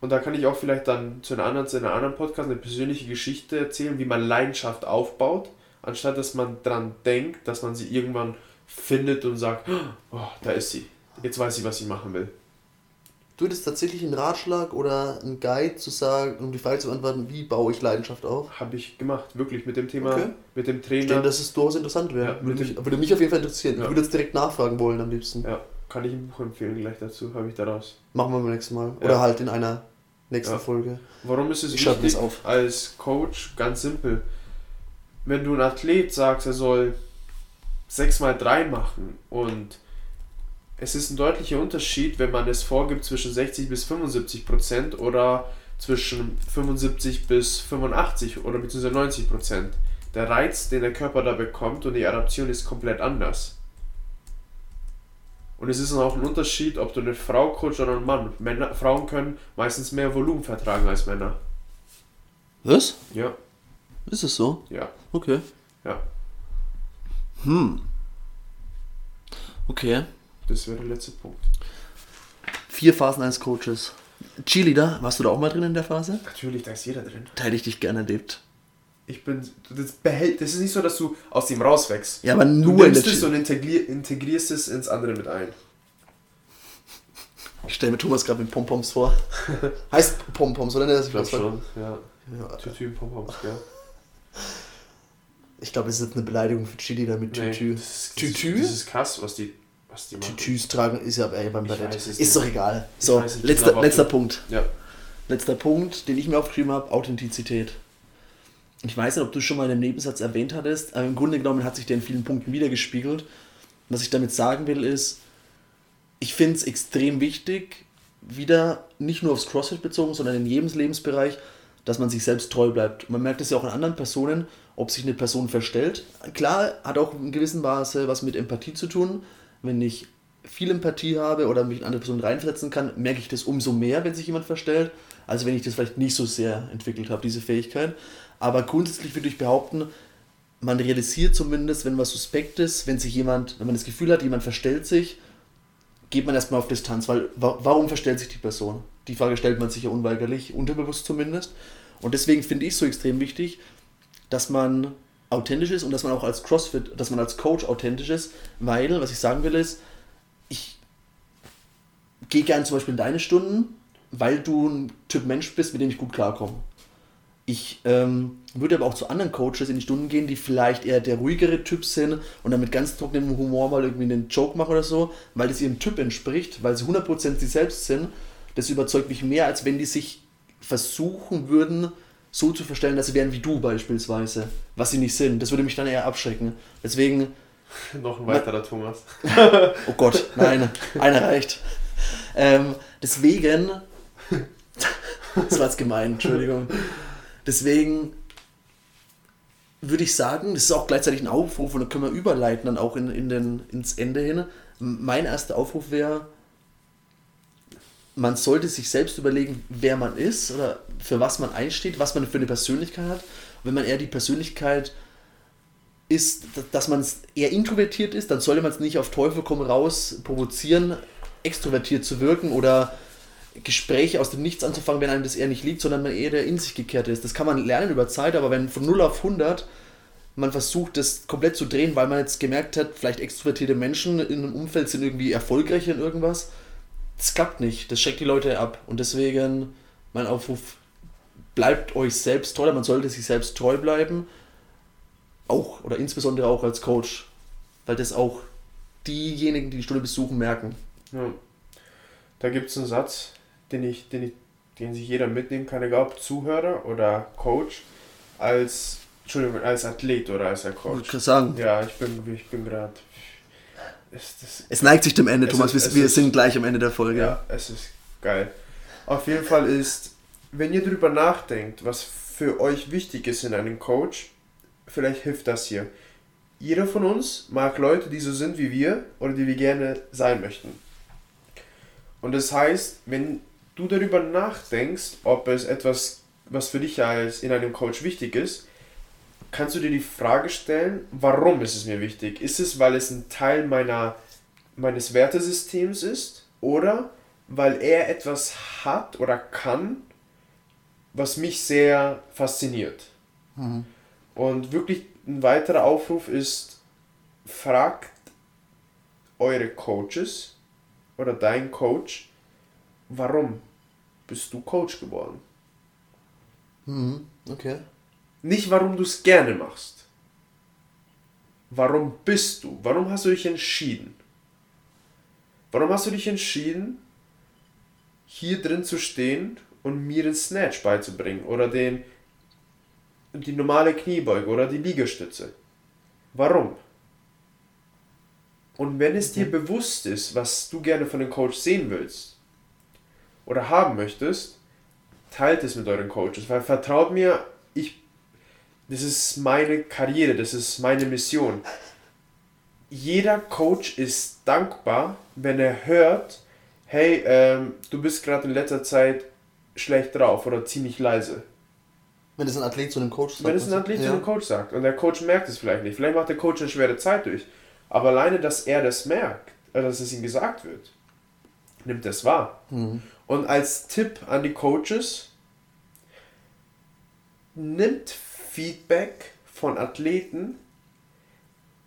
Und da kann ich auch vielleicht dann zu einer anderen, zu einer anderen Podcast eine persönliche Geschichte erzählen, wie man Leidenschaft aufbaut, anstatt dass man dran denkt, dass man sie irgendwann findet und sagt, oh, da ist sie. Jetzt weiß ich, was ich machen will. Du hättest tatsächlich einen Ratschlag oder einen Guide zu sagen, um die Frage zu beantworten, wie baue ich Leidenschaft auf? Habe ich gemacht, wirklich mit dem Thema, Okay. mit dem Ich Trainer. denke, dass es durchaus interessant wäre. Ja, würde, mich, würde mich auf jeden Fall interessieren. Ja. Ich würde jetzt direkt nachfragen wollen am liebsten. Ja, kann ich ein Buch empfehlen gleich dazu, habe ich daraus. Machen wir beim nächsten Mal. Ja. Oder halt in einer nächsten. Folge. Warum ist es Ich wichtig auf. als Coach? Ganz simpel. Wenn du ein Athlet sagst, er soll 6x3 machen und es ist ein deutlicher Unterschied, wenn man es vorgibt zwischen 60 bis 75 Prozent oder zwischen 75 bis 85 oder beziehungsweise 90 Prozent. Der Reiz, den der Körper da bekommt und die Adaption ist komplett anders. Und es ist auch ein Unterschied, ob du eine Frau coachst oder einen Mann. Männer, Frauen können meistens mehr Volumen vertragen als Männer. Was? Ja, Ist es so? ja, Okay. ja. Hm. Okay. Das wäre der letzte Punkt. Vier Phasen eines Coaches. Cheerleader, warst du da auch mal drin in der Phase? Natürlich, da ist jeder drin. Da hätte ich dich gerne erlebt. Ich bin. Das behält. Das ist nicht so, dass du aus dem rauswächst. Ja, aber Du nur in der nimmst es Cheer- und integrier, integrierst es ins andere mit ein. Ich stelle mir Thomas gerade mit Pompoms vor. heißt Pompoms, oder? Ne, Ich glaube schon. Ja. Ja. Tütü, Pompoms, gell? Ich glaube, es ist eine Beleidigung für Cheerleader mit Tütü. das ist, Tütü? Das ist krass, was die, was die machen. Tütüs tragen ist ja ey, beim Ballett. Ist doch nicht. egal. Ich So, letzter, letzter Punkt. Ja. Letzter Punkt, den ich mir aufgeschrieben habe, Authentizität. Ich weiß nicht, ob du es schon mal in einem Nebensatz erwähnt hattest, aber im Grunde genommen hat sich der in vielen Punkten wiedergespiegelt. Was ich damit sagen will, ist, ich finde es extrem wichtig, wieder nicht nur aufs CrossFit bezogen, sondern in jedem Lebensbereich, dass man sich selbst treu bleibt. Man merkt es ja auch an anderen Personen, ob sich eine Person verstellt. Klar, hat auch in gewissem Maße was mit Empathie zu tun. Wenn ich viel Empathie habe oder mich in andere Personen reinversetzen kann, merke ich das umso mehr, wenn sich jemand verstellt, als wenn ich das vielleicht nicht so sehr entwickelt habe, diese Fähigkeit. Aber grundsätzlich würde ich behaupten, man realisiert zumindest, wenn was suspekt ist, wenn sich jemand, wenn man das Gefühl hat, jemand verstellt sich, geht man erstmal auf Distanz, weil wa warum verstellt sich die Person? Die Frage stellt man sich ja unweigerlich, unterbewusst zumindest. Und deswegen finde ich so extrem wichtig, dass man authentisch ist und dass man auch als CrossFit, dass man als Coach authentisch ist, weil, was ich sagen will, ist, ich gehe gerne zum Beispiel in deine Stunden, weil du ein Typ Mensch bist, mit dem ich gut klarkomme. Ich ähm, würde aber auch zu anderen Coaches in die Stunden gehen, die vielleicht eher der ruhigere Typ sind und dann mit ganz trockenem Humor mal irgendwie einen Joke machen oder so, weil das ihrem Typ entspricht, weil sie 100% sie selbst sind. Das überzeugt mich mehr, als wenn die sich versuchen würden, so zu verstellen, dass sie wären wie du beispielsweise, was sie nicht sind. Das würde mich dann eher abschrecken. Deswegen, Noch ein weiterer Thomas. oh Gott, nein, einer reicht. Ähm, deswegen, das war jetzt gemein, Entschuldigung. Deswegen würde ich sagen, das ist auch gleichzeitig ein Aufruf und da können wir überleiten dann auch in, in den, ins Ende hin. Mein erster Aufruf wäre, man sollte sich selbst überlegen, wer man ist oder für was man einsteht, was man für eine Persönlichkeit hat. Wenn man eher die Persönlichkeit ist, dass man eher introvertiert ist, dann sollte man es nicht auf Teufel komm raus provozieren, extrovertiert zu wirken oder Gespräche aus dem Nichts anzufangen, wenn einem das eher nicht liegt, sondern man eher in sich gekehrt ist. Das kann man lernen über Zeit, aber wenn von 0 auf 100 man versucht, das komplett zu drehen, weil man jetzt gemerkt hat, vielleicht extrovertierte Menschen in einem Umfeld sind irgendwie erfolgreicher in irgendwas, das klappt nicht. Das schreckt die Leute ab. Und deswegen mein Aufruf, bleibt euch selbst treu, man sollte sich selbst treu bleiben. Auch oder insbesondere auch als Coach. Weil das auch diejenigen, die die Stunde besuchen, merken. Ja. Da gibt es einen Satz, den, ich, den, ich, den sich jeder mitnehmen kann, egal ob Zuhörer oder Coach, als, Entschuldigung, als Athlet oder als Coach. Ich sagen. Ja, ich bin, ich bin gerade. Es, neigt sich dem Ende, Thomas. Ist, wir, wir sind gleich am Ende der Folge. Ja, es ist geil. Auf jeden Fall ist, wenn ihr darüber nachdenkt, was für euch wichtig ist in einem Coach, vielleicht hilft das hier. Jeder von uns mag Leute, die so sind wie wir oder die wir gerne sein möchten. Und das heißt, wenn du darüber nachdenkst, ob es etwas, was für dich als in einem Coach wichtig ist, kannst du dir die Frage stellen, warum ist es mir wichtig? Ist es, weil es ein Teil meiner, meines Wertesystems ist? Oder weil er etwas hat oder kann, was mich sehr fasziniert? Mhm. Und wirklich ein weiterer Aufruf ist, fragt eure Coaches oder dein Coach, warum bist du Coach geworden? Mhm, okay. Nicht, warum du es gerne machst. Warum bist du? Warum hast du dich entschieden? Warum hast du dich entschieden, hier drin zu stehen und mir den Snatch beizubringen oder den, die normale Kniebeuge oder die Liegestütze? Warum? Und wenn es dir mhm. bewusst ist, was du gerne von dem Coach sehen willst oder haben möchtest, teilt es mit euren Coaches, weil vertraut mir, ich das ist meine Karriere, das ist meine Mission. Jeder Coach ist dankbar, wenn er hört, hey, ähm, du bist gerade in letzter Zeit schlecht drauf oder ziemlich leise. Wenn es ein Athlet zu einem Coach sagt. Wenn es ein Athlet ja. zu einem Coach sagt und der Coach merkt es vielleicht nicht. Vielleicht macht der Coach eine schwere Zeit durch. Aber alleine, dass er das merkt, äh, dass es ihm gesagt wird, nimmt das wahr. Mhm. Und als Tipp an die Coaches, nimmt Feedback von Athleten,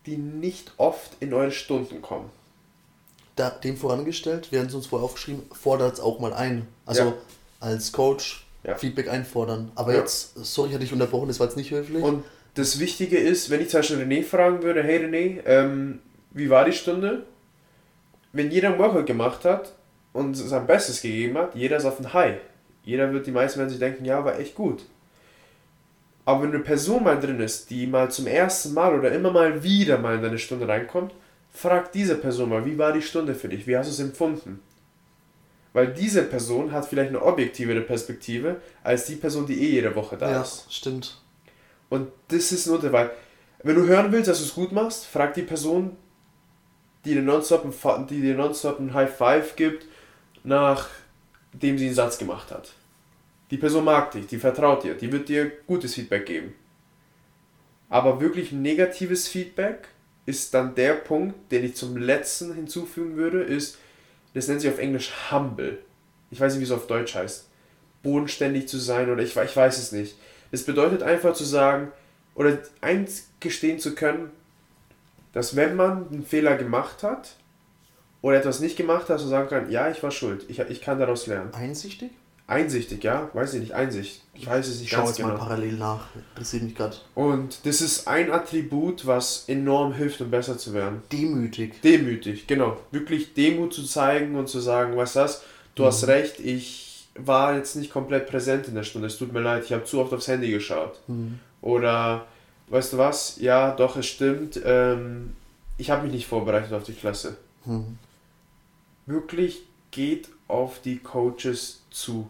die nicht oft in eure Stunden kommen. Da, dem vorangestellt, wir haben es uns vorher aufgeschrieben, fordert es auch mal ein. Also ja. Als Coach ja. Feedback einfordern. Aber ja. jetzt, sorry, ich hatte dich unterbrochen, das war jetzt nicht höflich. Und das Wichtige ist, wenn ich zum Beispiel René fragen würde, hey René, ähm, wie war die Stunde? Wenn jeder ein Workout gemacht hat und sein Bestes gegeben hat, jeder ist auf ein High. Jeder wird, die meisten werden sich denken, ja, war echt gut. Aber wenn eine Person mal drin ist, die mal zum ersten Mal oder immer mal wieder mal in deine Stunde reinkommt, frag diese Person mal, wie war die Stunde für dich? Wie hast du es empfunden? Weil diese Person hat vielleicht eine objektivere Perspektive als die Person, die eh jede Woche da ja, ist. Ja, stimmt. Und das ist nur weil wenn du hören willst, dass du es gut machst, frag die Person, die dir nonstop ein, die dir nonstop ein High Five gibt, nachdem sie einen Satz gemacht hat. Die Person mag dich, die vertraut dir, die wird dir gutes Feedback geben. Aber wirklich negatives Feedback ist dann der Punkt, den ich zum letzten hinzufügen würde, ist, das nennt sich auf Englisch humble. Ich weiß nicht, wie es auf Deutsch heißt. Bodenständig zu sein oder ich, ich weiß es nicht. Es bedeutet einfach zu sagen oder eingestehen zu können, dass wenn man einen Fehler gemacht hat oder etwas nicht gemacht hat, so sagen kann, ja, ich war schuld, ich, ich kann daraus lernen. Einsichtig? Einsichtig, ja, weiß ich nicht, Einsicht. Ich weiß es nicht Schau ganz genau. Jetzt mal parallel nach, interessiert mich gerade. Und das ist ein Attribut, was enorm hilft, um besser zu werden. Demütig. Demütig, genau. Wirklich Demut zu zeigen und zu sagen, was das, du mhm. hast recht, ich war jetzt nicht komplett präsent in der Stunde, es tut mir leid, ich habe zu oft aufs Handy geschaut. Mhm. Oder, weißt du was, ja, doch, es stimmt, ähm, ich habe mich nicht vorbereitet auf die Klasse. Mhm. Wirklich geht auf die Coaches zu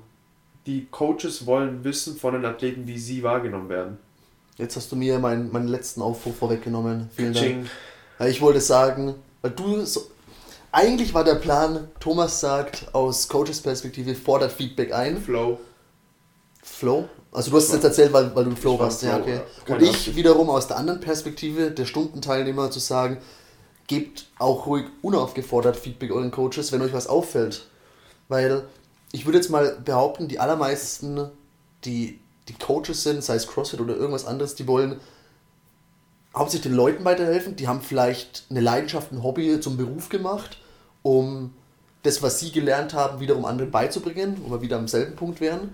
die Coaches wollen wissen von den Athleten, wie sie wahrgenommen werden. Jetzt hast du mir meinen, meinen letzten Aufruf vorweggenommen. Vielen Dank. Ich wollte sagen, weil du so, eigentlich war der Plan, Thomas sagt aus Coaches Perspektive fordert Feedback ein. Flow. Flow? Also du hast es jetzt erzählt, weil, weil du Flow warst, ja, okay. Und ich Absicht. wiederum aus der anderen Perspektive, der Stundenteilnehmer, zu sagen, gebt auch ruhig unaufgefordert Feedback euren Coaches, wenn euch was auffällt. Weil ich würde jetzt mal behaupten, die allermeisten, die, die Coaches sind, sei es CrossFit oder irgendwas anderes, die wollen hauptsächlich den Leuten weiterhelfen. Die haben vielleicht eine Leidenschaft, ein Hobby zum Beruf gemacht, um das, was sie gelernt haben, wiederum anderen beizubringen, wo wir wieder am selben Punkt wären.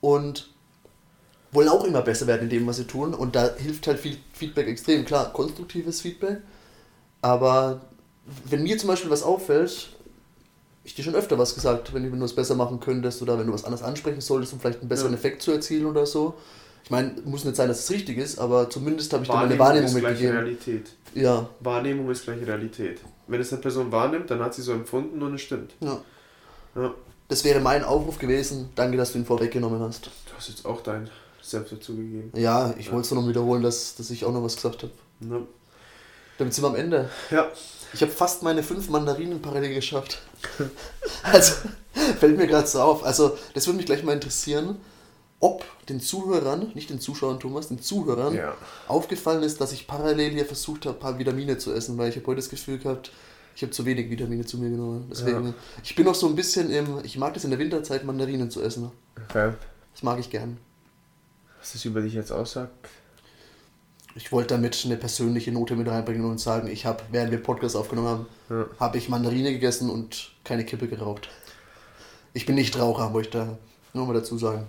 Und wollen auch immer besser werden in dem, was sie tun. Und da hilft halt viel Feedback extrem. Klar, konstruktives Feedback. Aber wenn mir zum Beispiel was auffällt, ich dir schon öfter was gesagt, wenn du es besser machen könntest oder wenn du was anders ansprechen solltest, um vielleicht einen besseren Ja. Effekt zu erzielen oder so. Ich meine, muss nicht sein, dass es richtig ist, aber zumindest habe ich dir meine Wahrnehmung ist mitgegeben. Realität. Ja, Wahrnehmung ist gleich Realität. Wenn es eine Person wahrnimmt, dann hat sie so empfunden und es stimmt. ja. Ja. Das wäre mein Aufruf gewesen. Danke, dass du ihn vorweggenommen hast. Du hast jetzt auch dein Senf dazugegeben. Ja, ich Ja. wollte es nur noch wiederholen, dass, dass ich auch noch was gesagt habe. Ja. Damit sind wir am Ende. ja. Ich habe fast meine fünf Mandarinen parallel geschafft. Also, fällt mir gerade so auf. Also, das würde mich gleich mal interessieren, ob den Zuhörern, nicht den Zuschauern, Thomas, den Zuhörern Ja. aufgefallen ist, dass ich parallel hier versucht habe, ein paar Vitamine zu essen, weil ich habe heute das Gefühl gehabt, ich habe zu wenig Vitamine zu mir genommen. Deswegen, Ja. ich bin noch so ein bisschen im, ich mag das in der Winterzeit, Mandarinen zu essen. Okay. Das mag ich gern. Was das über dich jetzt aussagt? Ich wollte damit eine persönliche Note mit reinbringen und sagen, ich habe, während wir Podcast aufgenommen haben, Ja. habe ich Mandarine gegessen und keine Kippe geraucht. Ich bin nicht Raucher, wollte ich da nur mal dazu sagen.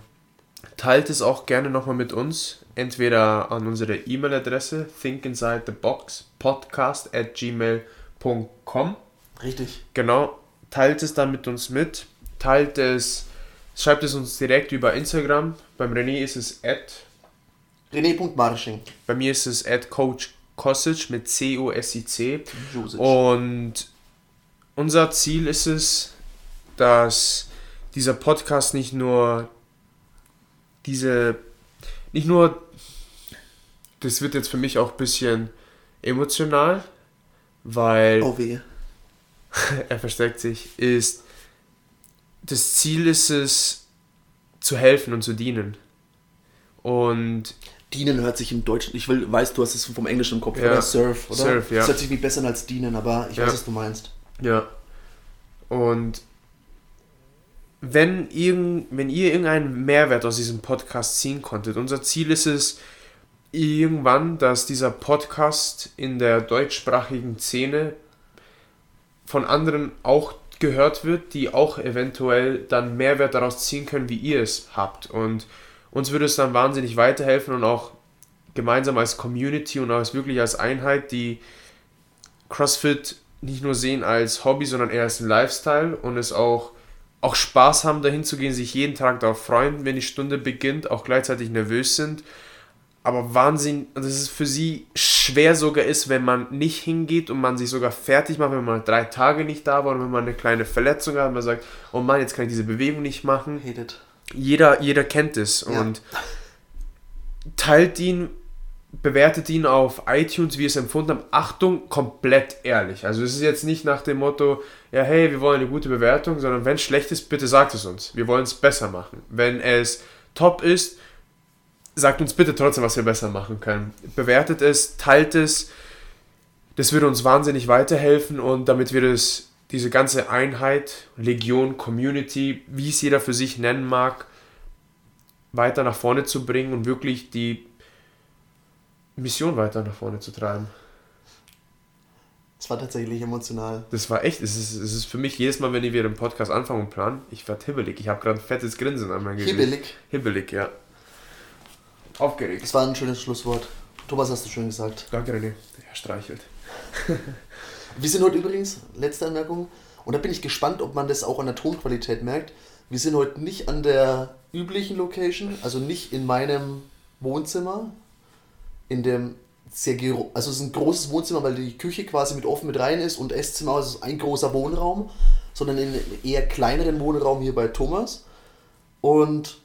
Teilt es auch gerne nochmal mit uns. Entweder an unsere E-Mail-Adresse thinkinsidethebox podcast at gmail.com. Richtig. Genau. Teilt es dann mit uns mit. Teilt es, schreibt es uns direkt über Instagram. Beim René ist es at, René.marsching. bei mir ist es at Coach Kosic mit C-O-S-I-C. Und unser Ziel ist es, dass dieser Podcast nicht nur diese, nicht nur, das wird jetzt für mich auch ein bisschen emotional, weil Oh weh. er versteckt sich, ist, das Ziel ist es, zu helfen und zu dienen. Und Dienen hört sich im Deutschen, ich will, weiß, du hast es vom Englischen im Kopf, Ja. oder? Surf, oder? Surf, ja. Das hört sich wie besser als dienen, aber ich Ja. weiß, was du meinst. Ja. Und wenn, irgend, wenn ihr irgendeinen Mehrwert aus diesem Podcast ziehen konntet, unser Ziel ist es irgendwann, dass dieser Podcast in der deutschsprachigen Szene von anderen auch gehört wird, die auch eventuell dann Mehrwert daraus ziehen können, wie ihr es habt. Und uns würde es dann wahnsinnig weiterhelfen und auch gemeinsam als Community und als wirklich als Einheit, die CrossFit nicht nur sehen als Hobby, sondern eher als ein Lifestyle und es auch, auch Spaß haben, dahin zu gehen, sich jeden Tag darauf freuen, wenn die Stunde beginnt, auch gleichzeitig nervös sind. Aber Wahnsinn, dass es für sie schwer sogar ist, wenn man nicht hingeht und man sich sogar fertig macht, wenn man drei Tage nicht da war oder wenn man eine kleine Verletzung hat und man sagt, oh Mann, jetzt kann ich diese Bewegung nicht machen Hate it. Jeder, jeder kennt es Ja. und teilt ihn, bewertet ihn auf iTunes, wie ihr es empfunden habt. Achtung, komplett ehrlich. Also es ist jetzt nicht nach dem Motto, ja hey, wir wollen eine gute Bewertung, sondern wenn es schlecht ist, bitte sagt es uns. Wir wollen es besser machen. Wenn es top ist, sagt uns bitte trotzdem, was wir besser machen können. Bewertet es, teilt es. Das würde uns wahnsinnig weiterhelfen und damit wir es, diese ganze Einheit, Legion, Community, wie es jeder für sich nennen mag, weiter nach vorne zu bringen und wirklich die Mission weiter nach vorne zu treiben. Es war tatsächlich emotional. Das war echt, es ist, es ist für mich jedes Mal, wenn wir den Podcast anfangen und planen, ich werde hibbelig. Ich habe gerade ein fettes Grinsen an meinem Gesicht. Hibbelig. Hibbelig, ja. Aufgeregt. Das war ein schönes Schlusswort. Thomas hast du schön gesagt. Danke, René. Er streichelt. Wir sind heute übrigens, letzte Anmerkung, und da bin ich gespannt, ob man das auch an der Tonqualität merkt. Wir sind heute nicht an der üblichen Location, also nicht in meinem Wohnzimmer, in dem sehr also es ist ein großes Wohnzimmer, weil die Küche quasi mit offen mit rein ist und Esszimmer also ist ein großer Wohnraum, sondern in einem eher kleineren Wohnraum hier bei Thomas. Und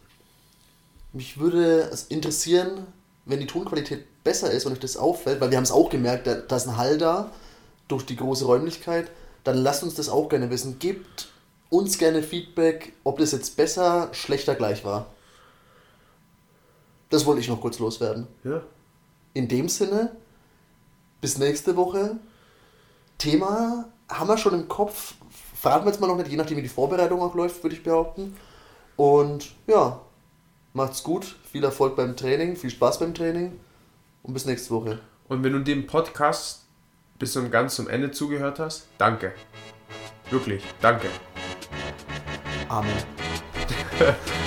mich würde es interessieren, wenn die Tonqualität besser ist und euch das auffällt, weil wir haben es auch gemerkt, da, da ist ein Hall da durch die große Räumlichkeit, dann lasst uns das auch gerne wissen. Gebt uns gerne Feedback, ob das jetzt besser, schlechter gleich war. Das wollte ich noch kurz loswerden. Ja. In dem Sinne, bis nächste Woche. Thema haben wir schon im Kopf. Fragen wir jetzt mal noch nicht, je nachdem wie die Vorbereitung auch läuft, würde ich behaupten. Und ja, macht's gut. Viel Erfolg beim Training, viel Spaß beim Training und bis nächste Woche. Und wenn du dem Podcast bis zum ganz zum Ende zugehört hast, danke. Wirklich, danke. Amen.